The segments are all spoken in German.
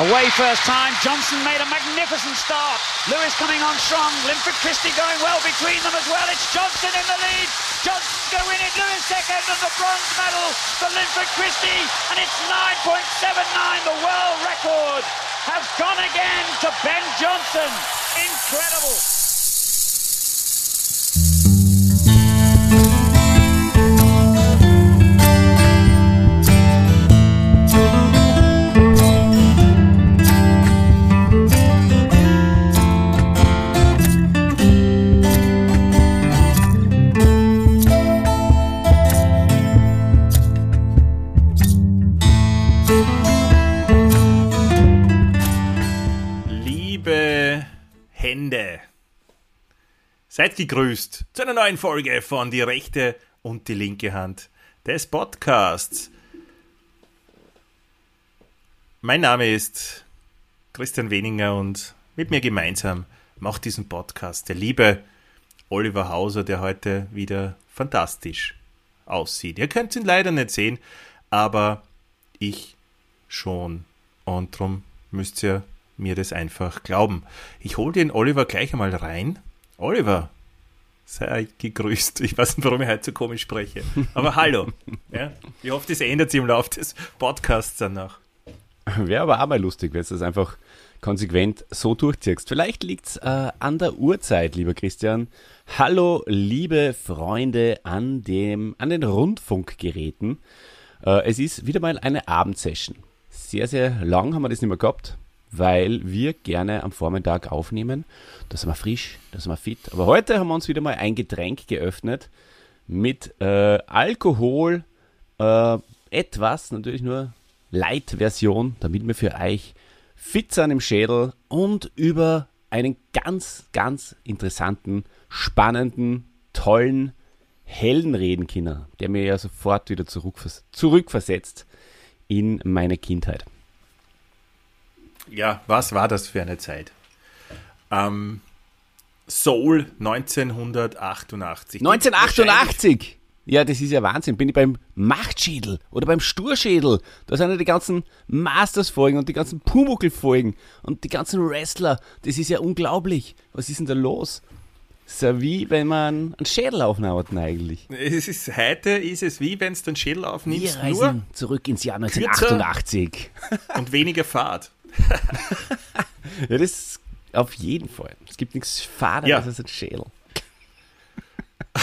Away first time. Johnson made a magnificent start. Lewis coming on strong. Linford Christie going well between them as well. It's Johnson in the lead. Johnson's going to win it. Lewis second and the bronze medal for Linford Christie. And it's 9.79, the world record has gone again to Ben Johnson. Incredible. Hände, seid gegrüßt zu einer neuen Folge von Die rechte und die linke Hand des Podcasts. Mein Name ist Christian Weninger und mit mir gemeinsam macht diesen Podcast der liebe Oliver Hauser, der heute wieder fantastisch aussieht. Ihr könnt ihn leider nicht sehen, aber ich schon. Und darum müsst ihr mir das einfach glauben. Ich hole den Oliver gleich einmal rein. Oliver, sei gegrüßt. Ich weiß nicht, warum ich heute so komisch spreche. Aber hallo. Ja, ich hoffe, das ändert sich im Laufe des Podcasts danach. Wäre aber auch mal lustig, wenn du das einfach konsequent so durchziehst. Vielleicht liegt es äh, an der Uhrzeit, lieber Christian. Hallo, liebe Freunde an, dem, an den Rundfunkgeräten. Äh, es ist wieder mal eine Abendsession. Sehr, sehr lang haben wir das nicht mehr gehabt, weil wir gerne am Vormittag aufnehmen. Da sind wir frisch, da sind wir fit. Aber heute haben wir uns wieder mal ein Getränk geöffnet mit äh, Alkohol, äh, etwas, natürlich nur Light-Version, damit wir für euch fit sind im Schädel und über einen ganz, ganz interessanten, spannenden, tollen Helden reden können, der mir ja sofort wieder zurückvers zurückversetzt in meine Kindheit. Ja, was war das für eine Zeit? Ähm, Soul 1988. 1988! Ja, das ist ja Wahnsinn. Bin ich beim Machtschädel oder beim Sturschädel. Da sind ja die ganzen Masters-Folgen und die ganzen Pumuckl-Folgen und die ganzen Wrestler. Das ist ja unglaublich. Was ist denn da los? So wie wenn man einen Schädel aufnimmt eigentlich. Es ist, heute ist es wie wenn du den Schädel Wir aufnimmst, reisen nur zurück ins Jahr 1988. und weniger Fahrt. Ja, das auf jeden Fall. Es gibt nichts Faderes Ja. als ein Schädel.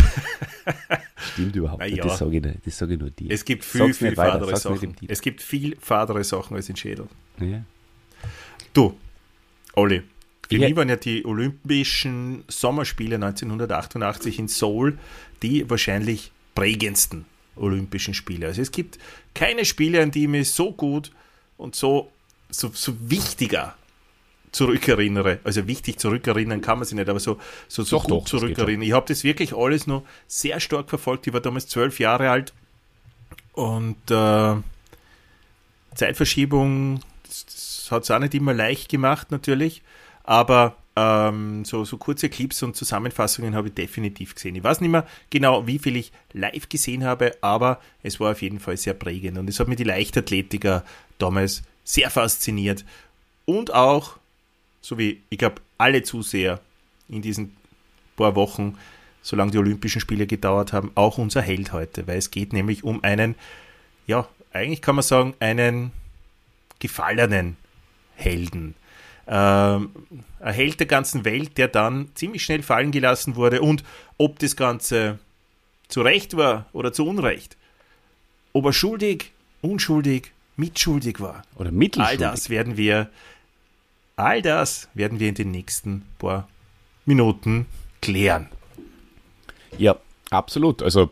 Stimmt überhaupt nicht. ja. Das sage ich, nicht. das ich nur dir. Es gibt viel, Sag's viel fadere Sachen. Es gibt viel fadere Sachen als in Schädel. Ja. Du, Olli, für mich waren ja die Olympischen Sommerspiele 1988 in Seoul die wahrscheinlich prägendsten Olympischen Spiele. Also es gibt keine Spiele, an die ich mich so gut und so, so, so wichtiger zurückerinnere. Also wichtig zurückerinnern kann man sich nicht, aber so, so, so Doch, gut doch, zurückerinnern. Ich habe das wirklich alles noch sehr stark verfolgt. Ich war damals zwölf Jahre alt und äh, Zeitverschiebung, das, das hat es auch nicht immer leicht gemacht natürlich, aber ähm, so, so kurze Clips und Zusammenfassungen habe ich definitiv gesehen. Ich weiß nicht mehr genau, wie viel ich live gesehen habe, aber es war auf jeden Fall sehr prägend und es hat mir die Leichtathletiker damals sehr fasziniert und auch, so wie ich glaube, alle Zuseher in diesen paar Wochen, solange die Olympischen Spiele gedauert haben, auch unser Held heute, weil es geht nämlich um einen, ja, eigentlich kann man sagen, einen gefallenen Helden. Ähm, ein Held der ganzen Welt, der dann ziemlich schnell fallen gelassen wurde und ob das Ganze zu Recht war oder zu Unrecht, ob er schuldig, unschuldig, mitschuldig war. Oder All mittelschuldig. das werden wir, all das werden wir in den nächsten paar Minuten klären. Ja, absolut. Also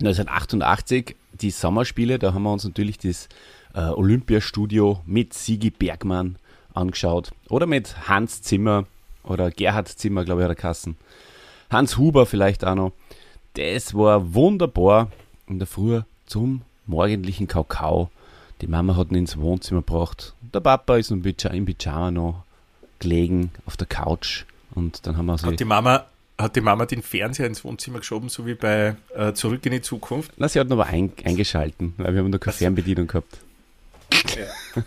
1988, die Sommerspiele, da haben wir uns natürlich das äh, Olympiastudio mit Sigi Bergmann angeschaut. Oder mit Hans Zimmer oder Gerhard Zimmer, glaube ich, hat er Kassen. Hans Huber vielleicht auch noch. Das war wunderbar in der Früh zum morgendlichen Kakao. Die Mama hat ihn ins Wohnzimmer gebracht. Der Papa ist im Pyja- im Pyjama noch gelegen auf der Couch. Und dann haben wir so Hat die Mama, hat die Mama den Fernseher ins Wohnzimmer geschoben, so wie bei äh, Zurück in die Zukunft? Na, sie hat noch mal ein, eingeschalten, weil wir haben noch keine Fernbedienung gehabt.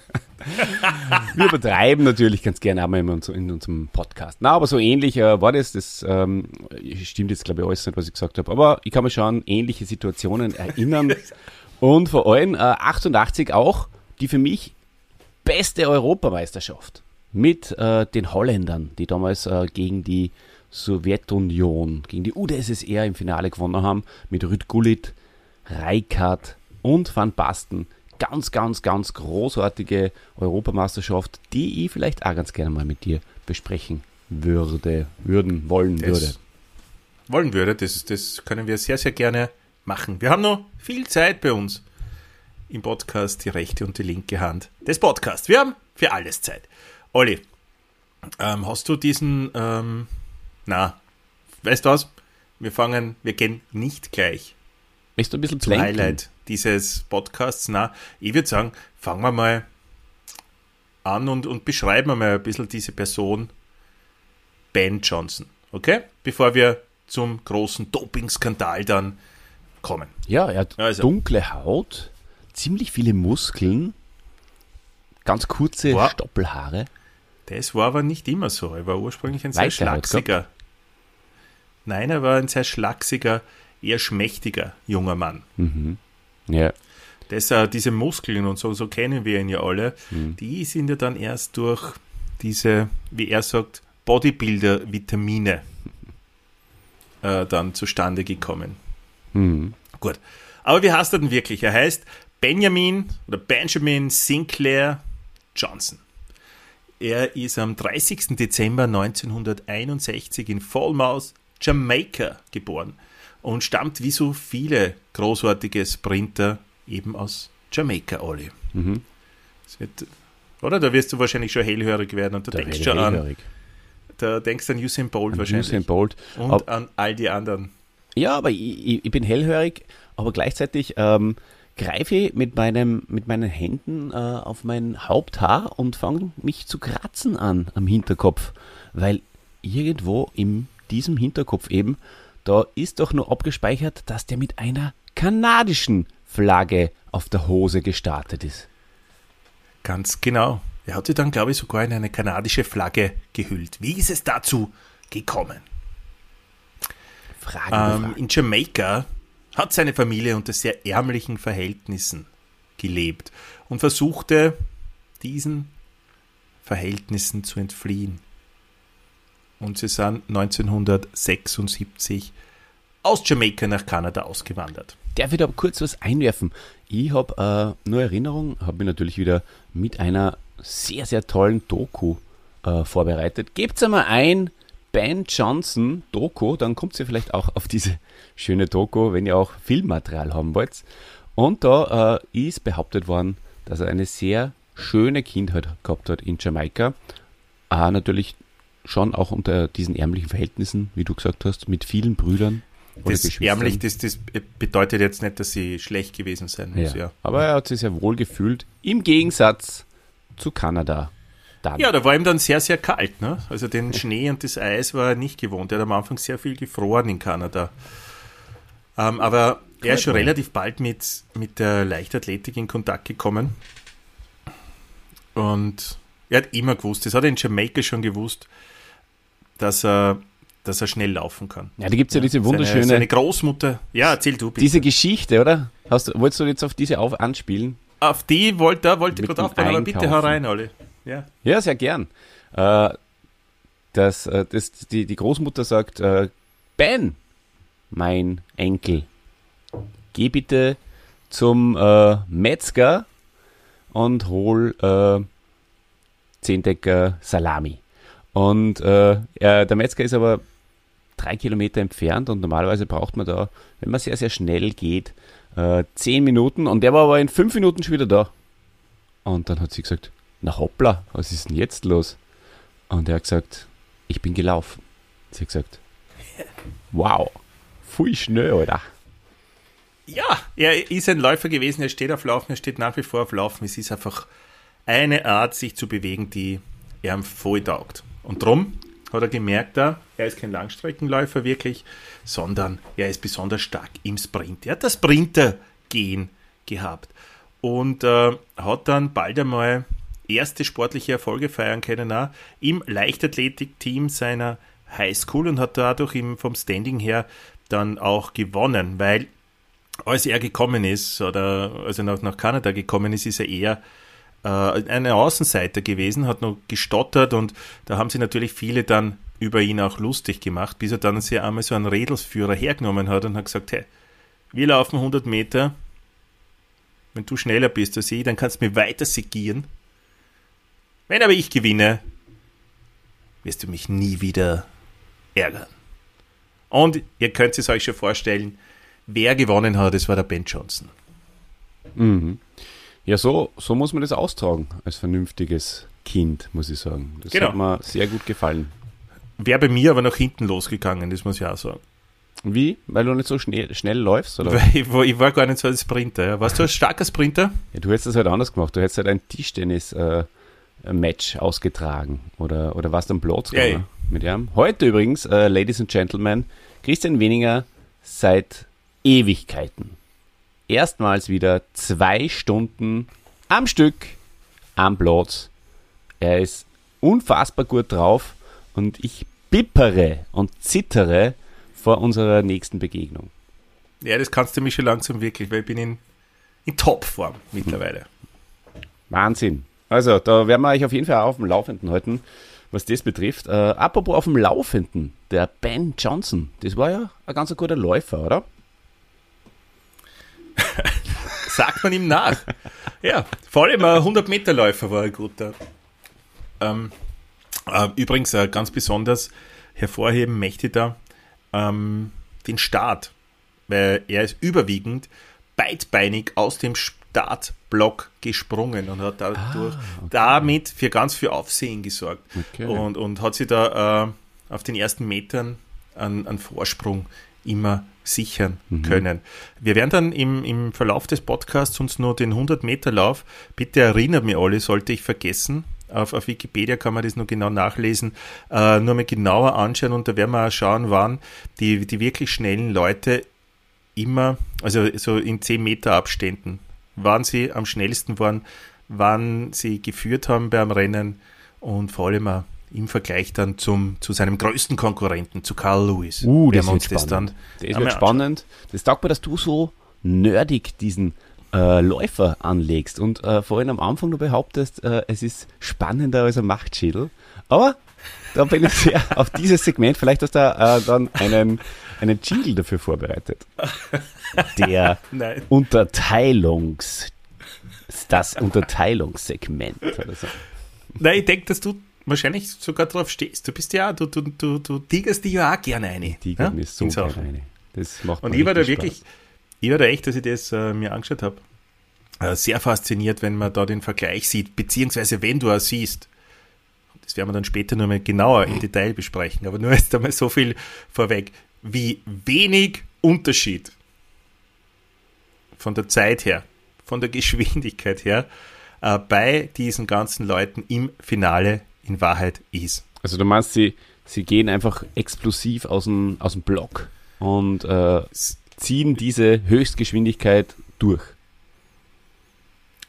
Wir übertreiben natürlich ganz gerne einmal in, in unserem Podcast. Na, aber so ähnlich äh, war das. Das ähm, stimmt jetzt, glaube ich, alles nicht, was ich gesagt habe. Aber ich kann mich schon an ähnliche Situationen erinnern. Und vor allem äh, 88 auch die für mich beste Europameisterschaft mit äh, den Holländern, die damals äh, gegen die Sowjetunion, gegen die UdSSR im Finale gewonnen haben, mit Rüd Gullit, Reikart und Van Basten. Ganz, ganz, ganz großartige Europameisterschaft, die ich vielleicht auch ganz gerne mal mit dir besprechen würde, würden, wollen das würde. Wollen würde, das, das können wir sehr, sehr gerne machen. Wir haben noch viel Zeit bei uns im Podcast, die rechte und die linke Hand des Podcasts. Wir haben für alles Zeit. Olli, ähm, hast du diesen, ähm, na, weißt du was? Wir fangen, wir gehen nicht gleich Möchtest du ein bisschen zum? Highlight dieses Podcasts. Na, ich würde sagen, fangen wir mal an und, und beschreiben wir mal ein bisschen diese Person, Ben Johnson. Okay? Bevor wir zum großen Doping-Skandal dann kommen. Ja, er hat Also. dunkle Haut, ziemlich viele Muskeln, ganz kurze Wow. Stoppelhaare. Das war aber nicht immer so. Er war ursprünglich ein sehr Weite schlachsiger. Nein, er war ein sehr schlachsiger, eher schmächtiger junger Mann. Ja, Das, äh, diese Muskeln und so, so kennen wir ihn ja alle, Mhm. die sind ja dann erst durch diese, wie er sagt, Bodybuilder-Vitamine äh, dann zustande gekommen. Mhm. Gut. Aber wie heißt er denn wirklich? Er heißt Benjamin oder Benjamin Sinclair Johnson. Er ist am 30. Dezember 1961 in Falmouth, Jamaika geboren und stammt wie so viele großartige Sprinter eben aus Jamaika, Olli. Mhm. Wird, oder? Da wirst du wahrscheinlich schon hellhörig werden und du Da denkst werde schon ich an, hellhörig. da denkst du an Usain Bolt An wahrscheinlich. Usain Bolt. Und Ab- an all die anderen. Ja, aber ich, ich, bin hellhörig, aber gleichzeitig ähm, greife ich mit, meinem, mit meinen Händen äh, auf mein Haupthaar und fange mich zu kratzen an am Hinterkopf, weil irgendwo in diesem Hinterkopf eben, da ist doch nur abgespeichert, dass der mit einer kanadischen Flagge auf der Hose gestartet ist. Ganz genau. Er hat sich dann, glaube ich, sogar in eine kanadische Flagge gehüllt. Wie ist es dazu gekommen? Fragen, Ähm, in Jamaika hat seine Familie unter sehr ärmlichen Verhältnissen gelebt und versuchte, diesen Verhältnissen zu entfliehen. Und sie sind 1976 aus Jamaika nach Kanada ausgewandert. Darf ich da kurz was einwerfen? Ich habe äh, nur Erinnerung, habe mich natürlich wieder mit einer sehr, sehr tollen Doku äh, vorbereitet. Gebt einmal ein Ben Johnson Doku, dann kommt ihr vielleicht auch auf diese schöne Doku, wenn ihr auch Filmmaterial haben wollt. Und da äh, ist behauptet worden, dass er eine sehr schöne Kindheit gehabt hat in Jamaika. Äh, natürlich schon auch unter diesen ärmlichen Verhältnissen, wie du gesagt hast, mit vielen Brüdern. Das ärmlich, das, das bedeutet jetzt nicht, dass sie schlecht gewesen sein muss. Ja. Ja, Aber er hat sich sehr wohl gefühlt, im Gegensatz zu Kanada. Dann. Ja, da war ihm dann sehr, sehr kalt. Ne? Also den Schnee und das Eis war er nicht gewohnt. Er hat am Anfang sehr viel gefroren in Kanada. Ähm, aber er ist schon relativ bald mit, mit der Leichtathletik in Kontakt gekommen. Und er hat immer gewusst, das hat er in Jamaika schon gewusst, dass er, dass er schnell laufen kann. ja, da gibt es ja, diese wunderschöne, Seine, seine Großmutter, ja, erzähl du bitte. diese Geschichte, oder? Hast, du- wolltest du jetzt auf diese auf anspielen? Auf die wollte, wollte ich gerade aufbauen, aber bitte hau Einkaufen. rein, alle. Ja. Ja, sehr gern. Äh, das, äh, das, die, die Großmutter sagt, äh, Ben, mein Enkel, geh bitte zum äh, Metzger und hol äh, zehn Decker Salami. Und äh, er, der Metzger ist aber drei Kilometer entfernt und normalerweise braucht man da, wenn man sehr, sehr schnell geht, äh, zehn Minuten und der war aber in fünf Minuten schon wieder da. Und dann hat sie gesagt, na hoppla, was ist denn jetzt los? Und er hat gesagt, ich bin gelaufen. Sie hat gesagt, wow, pfui schnell, Alter. Ja, er ist ein Läufer gewesen, er steht auf Laufen, er steht nach wie vor auf Laufen. Es ist einfach eine Art, sich zu bewegen, die er voll taugt. Und drum hat er gemerkt, er ist kein Langstreckenläufer wirklich, sondern er ist besonders stark im Sprint. Er hat das Sprinter-Gen gehabt und äh, hat dann bald einmal erste sportliche Erfolge feiern können, auch im Leichtathletik-Team seiner Highschool und hat dadurch im, vom Standing her dann auch gewonnen, weil als er gekommen ist oder als er nach, nach Kanada gekommen ist, ist er eher äh, eine Außenseiter gewesen, hat noch gestottert und da haben sie natürlich viele dann über ihn auch lustig gemacht, bis er dann sich einmal so einen Redelsführer hergenommen hat und hat gesagt, hey, wir laufen 100 Meter, wenn du schneller bist als ich, dann kannst du mir weiter segieren. Wenn aber ich gewinne, wirst du mich nie wieder ärgern. Und ihr könnt es euch schon vorstellen, wer gewonnen hat, das war der Ben Johnson. Mhm. Ja, so, so muss man das austragen als vernünftiges Kind, muss ich sagen. Das Genau. hat mir sehr gut gefallen. Wäre bei mir aber nach hinten losgegangen, das muss ich auch sagen. Wie? Weil du nicht so schnell, schnell läufst? Oder? Weil ich war, ich war gar nicht so ein Sprinter. Ja. Warst du ein starker Sprinter? Ja, du hättest das halt anders gemacht. Du hättest halt ein Tischtennis-Match ausgetragen. Oder, oder warst am Platz Ja, gegangen mit ihm. Heute übrigens, äh, Ladies and Gentlemen, Christian Weniger seit Ewigkeiten. Erstmals wieder zwei Stunden am Stück am Platz. Er ist unfassbar gut drauf und ich bippere und zittere vor unserer nächsten Begegnung. Ja, das kannst du mich schon langsam wirklich, weil ich bin in, in Topform mittlerweile. Wahnsinn. Also, da werden wir euch auf jeden Fall auf dem Laufenden halten, was das betrifft. Äh, apropos auf dem Laufenden, der Ben Johnson, das war ja ein ganz guter Läufer, oder? Sagt man ihm nach. ja, vor allem ein 100-Meter-Läufer war ein guter. Ähm, äh, übrigens, äh, ganz besonders hervorheben möchte ich da ähm, den Start, weil er ist überwiegend beidbeinig aus dem Startblock gesprungen und hat dadurch damit für ganz viel Aufsehen gesorgt. Okay. und, und hat sich da äh, auf den ersten Metern einen, einen Vorsprung immer sichern können. Wir werden dann im, im Verlauf des Podcasts uns nur den 100-Meter-Lauf, bitte erinnert mich alle, sollte ich vergessen, auf, auf Wikipedia kann man das nur genau nachlesen, äh, nur mal genauer anschauen und da werden wir auch schauen, wann die, die wirklich schnellen Leute immer, also so in 10 Meter Abständen, wann sie am schnellsten waren, wann sie geführt haben beim Rennen und vor allem auch im Vergleich dann zum, zu seinem größten Konkurrenten, zu Carl Lewis. Uh, das wird spannend. Das einmal wird spannend. Das taugt mir, dass du so nerdig diesen äh, Läufer anlegst und äh, vorhin am Anfang du behauptest, äh, es ist spannender als ein Machtschädel. Aber da bin ich sehr auf dieses Segment. Vielleicht hast du äh, dann einen, einen Jingle dafür vorbereitet. Der. Unterteilungs... Das Unterteilungssegment. Oder so. Nein, ich denke, dass du wahrscheinlich sogar drauf stehst. Du bist ja, du, du, du, du tigerst die ja auch gerne eine. Die ja? gehen ist so gerne. Das macht Und mir ich war da richtig wirklich, Spaß. ich war da echt, dass ich das äh, mir angeschaut habe, äh, sehr fasziniert, wenn man da den Vergleich sieht, beziehungsweise wenn du auch siehst. Das werden wir dann später nur mal genauer im Detail besprechen, aber nur jetzt einmal so viel vorweg, wie wenig Unterschied von der Zeit her, von der Geschwindigkeit her, äh, bei diesen ganzen Leuten im Finale in Wahrheit ist. Also du meinst, sie, sie gehen einfach explosiv aus dem, aus dem Block und äh, ziehen diese Höchstgeschwindigkeit durch.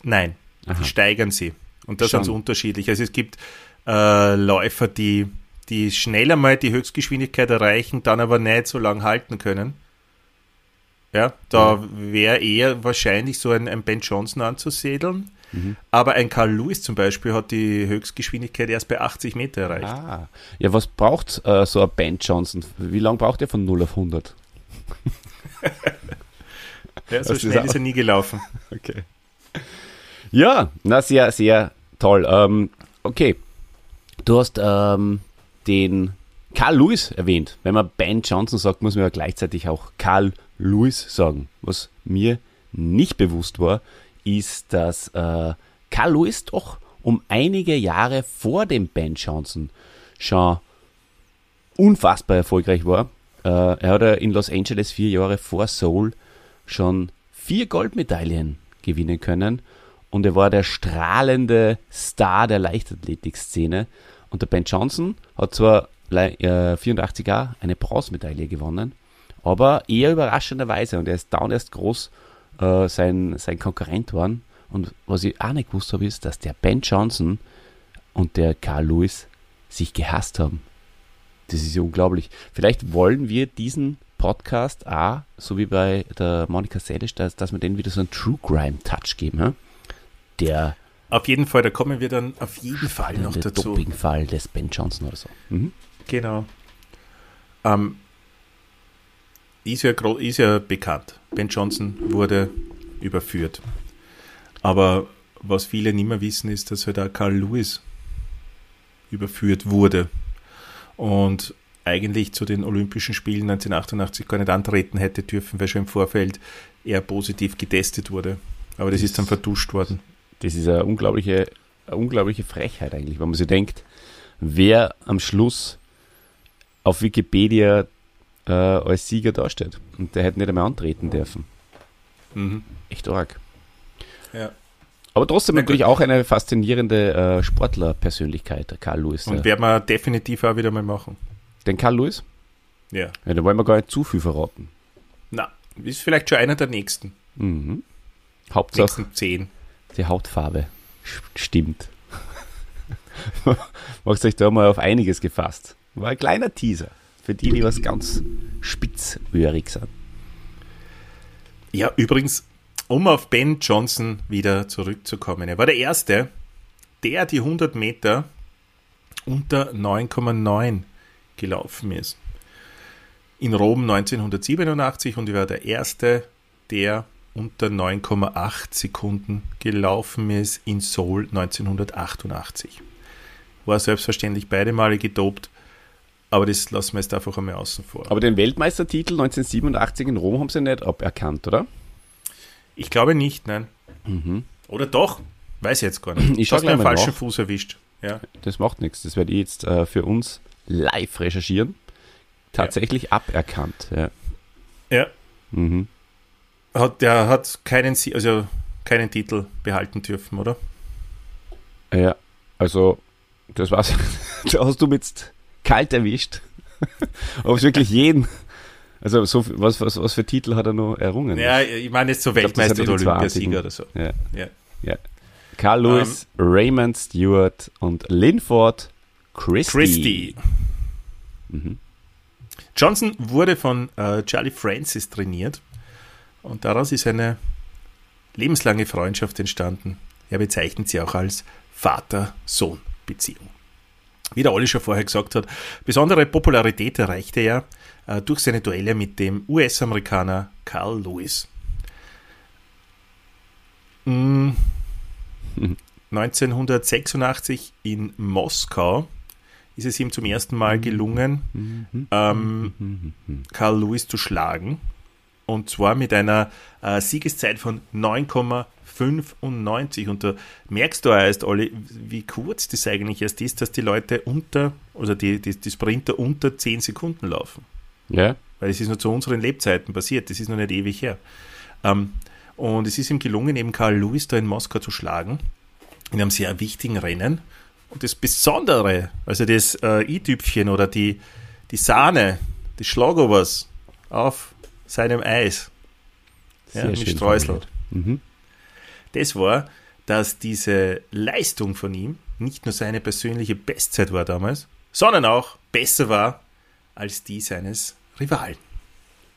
Nein, Aha. die steigern sie. Und das sind so unterschiedlich. Also es gibt äh, Läufer, die, die schneller mal die Höchstgeschwindigkeit erreichen, dann aber nicht so lang halten können. Ja, da wäre eher wahrscheinlich so ein, ein Ben Johnson anzusiedeln. Mhm. Aber ein Carl Lewis zum Beispiel hat die Höchstgeschwindigkeit erst bei 80 Meter erreicht. Ah. Ja, was braucht äh, so ein Ben Johnson? Wie lange braucht er von 0 auf 100? Ja, so du schnell das ist er nie gelaufen. Okay. Ja, na sehr, sehr toll. Ähm, okay, du hast ähm, den Carl Lewis erwähnt. Wenn man Ben Johnson sagt, muss man ja gleichzeitig auch Carl Lewis sagen. Was mir nicht bewusst war, ist, dass äh, Carl Lewis doch um einige Jahre vor dem Ben Johnson schon unfassbar erfolgreich war. Äh, er hat in Los Angeles vier Jahre vor Seoul schon vier Goldmedaillen gewinnen können und er war der strahlende Star der Leichtathletikszene. Und der Ben Johnson hat zwar lei- äh, 84 Jahre eine Bronzemedaille gewonnen, aber eher überraschenderweise und er ist down erst groß äh, sein, sein Konkurrent waren Und was ich auch nicht gewusst habe, ist, dass der Ben Johnson und der Carl Lewis sich gehasst haben. Das ist ja unglaublich. Vielleicht wollen wir diesen Podcast auch, so wie bei der Monika Selisch, dass, dass wir denen wieder so einen True Crime Touch geben. Ja? Der auf jeden Fall, da kommen wir dann auf jeden Fall noch der dazu. Dopingfall des Ben Johnson oder so. Mhm. Genau. Ähm, ist, ja, ist ja bekannt. Ben Johnson wurde überführt. Aber was viele nicht mehr wissen, ist, dass halt auch Carl Lewis überführt wurde. Und eigentlich zu den Olympischen Spielen 1988 gar nicht antreten hätte dürfen, weil schon im Vorfeld er positiv getestet wurde. Aber das, das ist dann vertuscht worden. Das ist eine unglaubliche, eine unglaubliche Frechheit eigentlich, wenn man sich denkt, wer am Schluss auf Wikipedia äh, als Sieger dasteht. Und der hätte nicht einmal antreten dürfen. Mhm. Echt arg. Ja. Aber trotzdem Na natürlich gut. auch eine faszinierende äh, Sportlerpersönlichkeit, Karl Lewis. Und werden wir definitiv auch wieder mal machen. Den Karl Lewis? Ja. ja. Da wollen wir gar nicht zu viel verraten. Na, ist vielleicht schon einer der nächsten. Mhm. Hauptsache. Nächsten zehn. Die Hautfarbe stimmt. Macht euch da mal auf einiges gefasst. War ein kleiner Teaser. Für die, die was ganz spitzöhrig sind. Ja, übrigens, um auf Ben Johnson wieder zurückzukommen. Er war der Erste, der die 100 Meter unter 9,9 gelaufen ist. In Rom 1987 und er war der Erste, der unter 9,8 Sekunden gelaufen ist in Seoul 1988. War selbstverständlich beide Male gedopt, aber das lassen wir jetzt einfach einmal außen vor. Aber den Weltmeistertitel 1987 in Rom haben sie nicht aberkannt, oder? Ich glaube nicht, nein. Mhm. Oder doch? Weiß ich jetzt gar nicht. Ich habe einen falschen nach. Fuß erwischt. Ja. Das macht nichts. Das werde ich jetzt äh, für uns live recherchieren. Tatsächlich ja. aberkannt. Ja. ja. Mhm. Hat, der hat keinen, also keinen Titel behalten dürfen, oder? Ja, also das war's. da hast du mit kalt erwischt. Ob es wirklich jeden. Also so, was, was, was für Titel hat er noch errungen? Ja, ich meine jetzt so Weltmeister oder Olympiasieger oder so. Ja. ja. ja. Carl Lewis, um, ähm. Raymond Stewart und Linford Christie. Christie. Mhm. Johnson wurde von äh, Charlie Francis trainiert und daraus ist eine lebenslange Freundschaft entstanden. Er bezeichnet sie auch als Vater-Sohn-Beziehung. Wie der Olli schon vorher gesagt hat, besondere Popularität erreichte er äh, durch seine Duelle mit dem US-Amerikaner Carl Lewis. Mm. 1986 in Moskau ist es ihm zum ersten Mal gelungen, ähm, Carl Lewis zu schlagen. Und zwar mit einer äh, Siegeszeit von 9,95. Und da merkst du erst, Olli, wie kurz das eigentlich erst ist, dass die Leute unter, oder die, die, die Sprinter unter 10 Sekunden laufen. Ja. Weil es ist nur zu unseren Lebzeiten passiert, das ist noch nicht ewig her. Ähm, und es ist ihm gelungen, eben Karl Lewis da in Moskau zu schlagen, in einem sehr wichtigen Rennen. Und das Besondere, also das äh, i-Tüpfchen oder die, die Sahne des Schlagobers auf seinem Eis. Ja, mit Streusel. Mhm. Das war, dass diese Leistung von ihm nicht nur seine persönliche Bestzeit war damals, sondern auch besser war als die seines Rivalen.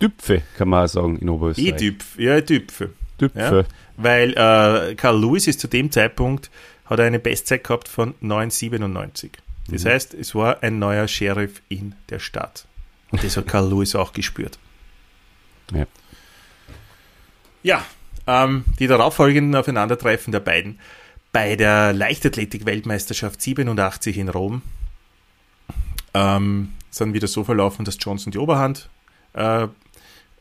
Düpfe, kann man auch sagen in Oberösterreich. E-Düpf, ja, Düpfe. Düpfe. Ja, weil äh, Carl Lewis ist zu dem Zeitpunkt, hat er eine Bestzeit gehabt von 9,97. Das mhm. heißt, es war ein neuer Sheriff in der Stadt. Und das hat Carl Lewis auch gespürt. Ja. Ja, ähm, die darauffolgenden Aufeinandertreffen der beiden bei der Leichtathletik-Weltmeisterschaft 87 in Rom ähm, sind wieder so verlaufen, dass Johnson die Oberhand äh,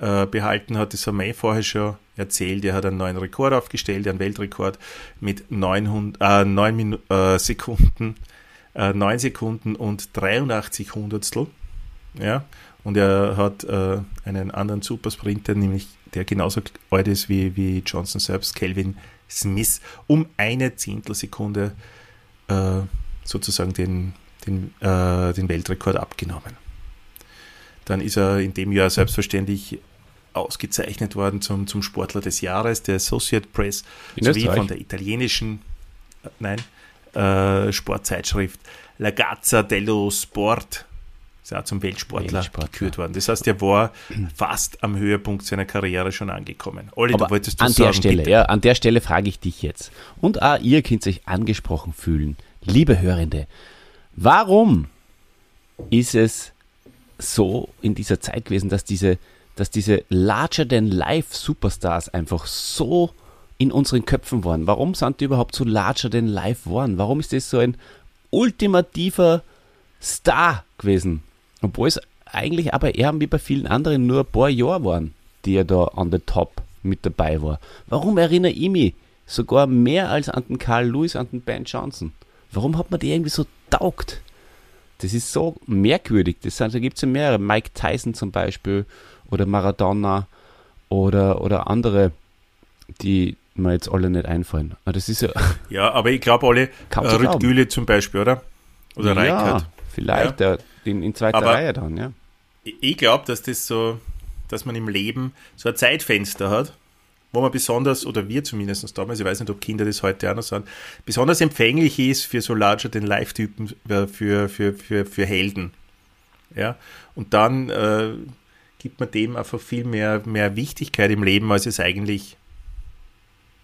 äh, behalten hat. Das haben wir eh vorher schon erzählt. Er hat einen neuen Rekord aufgestellt, einen Weltrekord mit 900, äh, 9 Minu äh, Sekunden, äh, 9 Sekunden und 83 Hundertstel. Ja, und er hat äh, einen anderen Supersprinter, nämlich der genauso alt ist wie, wie Johnson selbst, Calvin Smith, um eine Zehntelsekunde äh, sozusagen den, den, äh, den Weltrekord abgenommen. Dann ist er in dem Jahr selbstverständlich ausgezeichnet worden zum, zum Sportler des Jahres der Associate Press In sowie Österreich? von der italienischen äh, nein, äh, Sportzeitschrift La Gazza dello Sport ist auch zum Weltsportler, Weltsportler. gekürt worden. Das heißt, er war fast am Höhepunkt seiner Karriere schon angekommen. Olli, Aber du wolltest du an sagen, der Stelle, bitte. ja, an der Stelle frage ich dich jetzt. Und auch ihr könnt euch angesprochen fühlen. Liebe Hörende, warum ist es so in dieser Zeit gewesen, dass diese, dass diese larger-than-life Superstars einfach so in unseren Köpfen waren? Warum sind die überhaupt so larger-than-life geworden? Warum ist das so ein ultimativer Star gewesen? Obwohl es eigentlich aber eher wie bei vielen anderen nur ein paar Jahre waren, die er da an der Top mit dabei war. Warum erinnere ich mich sogar mehr als an den Carl Lewis, an den Ben Johnson? Warum hat man die irgendwie so taugt? Das ist so merkwürdig. Das sind, da gibt es ja mehrere. Mike Tyson zum Beispiel oder Maradona oder, oder andere, die mir jetzt alle nicht einfallen. Aber das ist ja, Ja, aber ich glaube alle, äh, Rüd. Güle zum Beispiel, oder? Oder ja, Reichardt. vielleicht Der, in, in zweiter Aber- Reihe dann, ja. Ich- glaube, dass das so, dass man im Leben so ein Zeitfenster hat, wo man besonders, oder wir zumindest damals, ich weiß nicht, ob Kinder das heute auch noch sind, besonders empfänglich ist für so larger-than-life-Typen, äh, für, für, für, für Helden. Ja, und dann äh, gibt man dem einfach viel mehr, mehr Wichtigkeit im Leben, als es eigentlich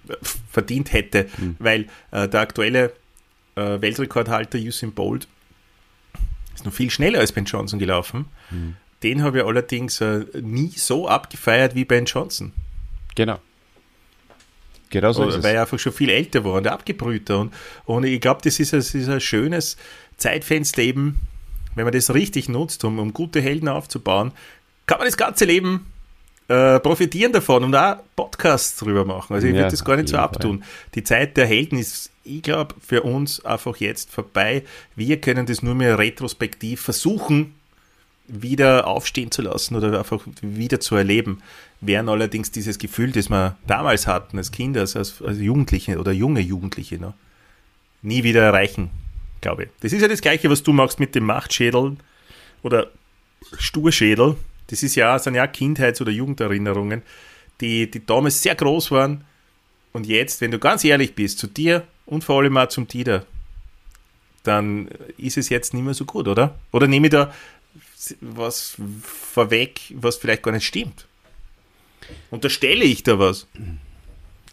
äh, verdient hätte, weil äh, der aktuelle äh, Weltrekordhalter Usain Bolt ist noch viel schneller als Ben Johnson gelaufen. Den habe ich allerdings äh, nie so abgefeiert wie Ben Johnson. Genau. Genau so weil es. er einfach schon viel älter war und abgebrühter. Und, und ich glaube, das ist, ein, das ist ein schönes Zeitfenster eben, wenn man das richtig nutzt, um, um gute Helden aufzubauen, kann man das ganze Leben äh, profitieren davon und auch Podcasts drüber machen. Also ich Ja, würde das gar nicht so abtun. Die Zeit der Helden ist, ich glaube, für uns einfach jetzt vorbei. Wir können das nur mehr retrospektiv versuchen, wieder aufstehen zu lassen oder einfach wieder zu erleben, während allerdings dieses Gefühl, das wir damals hatten als Kinder, als, als Jugendliche oder junge Jugendliche, noch, nie wieder erreichen, glaube ich. Das ist ja das Gleiche, was du machst mit dem Machtschädel oder Sturschädel. Das ist ja, sind ja Kindheits- oder Jugenderinnerungen, die, die damals sehr groß waren und jetzt, wenn du ganz ehrlich bist, zu dir und vor allem auch zum Dieter, dann ist es jetzt nicht mehr so gut, oder? Oder nehme ich da was vorweg, was vielleicht gar nicht stimmt? Unterstelle ich da was?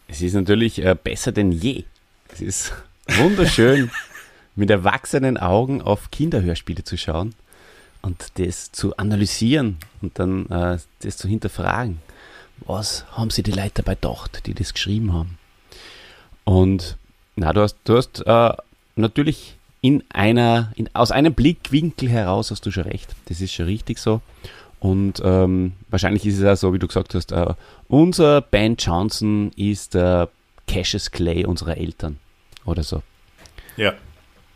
Es ist natürlich äh, besser denn je. Es ist wunderschön, mit erwachsenen Augen auf Kinderhörspiele zu schauen und das zu analysieren und dann äh, das zu hinterfragen. Was haben sie die Leute dabei gedacht, die das geschrieben haben? Und na, du hast, du hast äh, natürlich in einer, in, aus einem Blickwinkel heraus hast du schon recht. Das ist schon richtig so. Und ähm, wahrscheinlich ist es auch so, wie du gesagt hast, äh, unser Ben Johnson ist der Cassius Clay unserer Eltern oder so. Ja.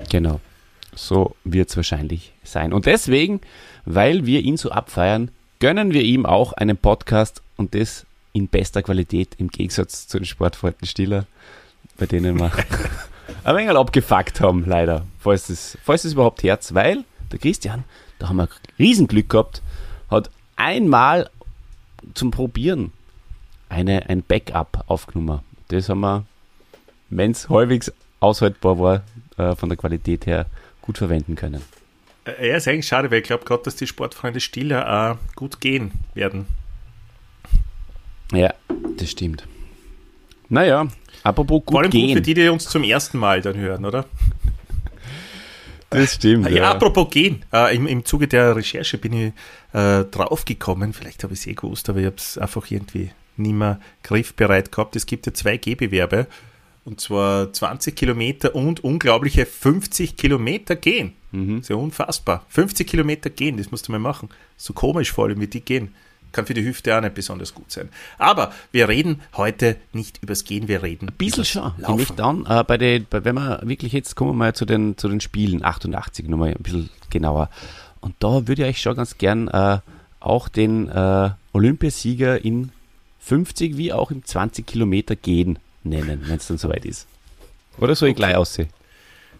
Genau. So wird es wahrscheinlich sein. Und deswegen, weil wir ihn so abfeiern, gönnen wir ihm auch einen Podcast und das in bester Qualität im Gegensatz zu den Sportfreunden Stiller, bei denen wir ein wenig abgefuckt haben, leider. Falls es, falls es überhaupt herz, weil der Christian, da haben wir Riesenglück gehabt, hat einmal zum Probieren eine, ein Backup aufgenommen. Das haben wir, wenn es halbwegs aushaltbar war, äh, von der Qualität her gut verwenden können. Äh, Ja, ist eigentlich schade, weil ich glaube gerade, dass die Sportfreunde Stiller auch gut gehen werden. Ja, das stimmt. Naja, apropos Vor allem gut gut für gehen. die, die uns zum ersten Mal dann hören, oder? das stimmt. Ja, apropos gehen. Äh, im, Im Zuge der Recherche bin ich äh, draufgekommen, vielleicht habe ich es eh gewusst, aber ich habe es einfach irgendwie nie mehr griffbereit gehabt. Es gibt ja zwei Gehbewerbe und zwar 20 Kilometer und unglaubliche 50 Kilometer gehen. Mhm. Ist ja unfassbar. 50 Kilometer gehen, das musst du mal machen. So komisch vor allem, wie die gehen. Kann für die Hüfte auch nicht besonders gut sein. Aber wir reden heute nicht übers Gehen, wir reden Ein bisschen schon. Ich Laufen. möchte dann, äh, bei den, bei, wenn wir wirklich jetzt kommen wir mal zu den, zu den Spielen 88 nochmal ein bisschen genauer. Und da würde ich euch schon ganz gern äh, auch den äh, Olympiasieger in 50 wie auch im 20 Kilometer gehen nennen, wenn es dann soweit ist. Oder soll ich gleich aussehen?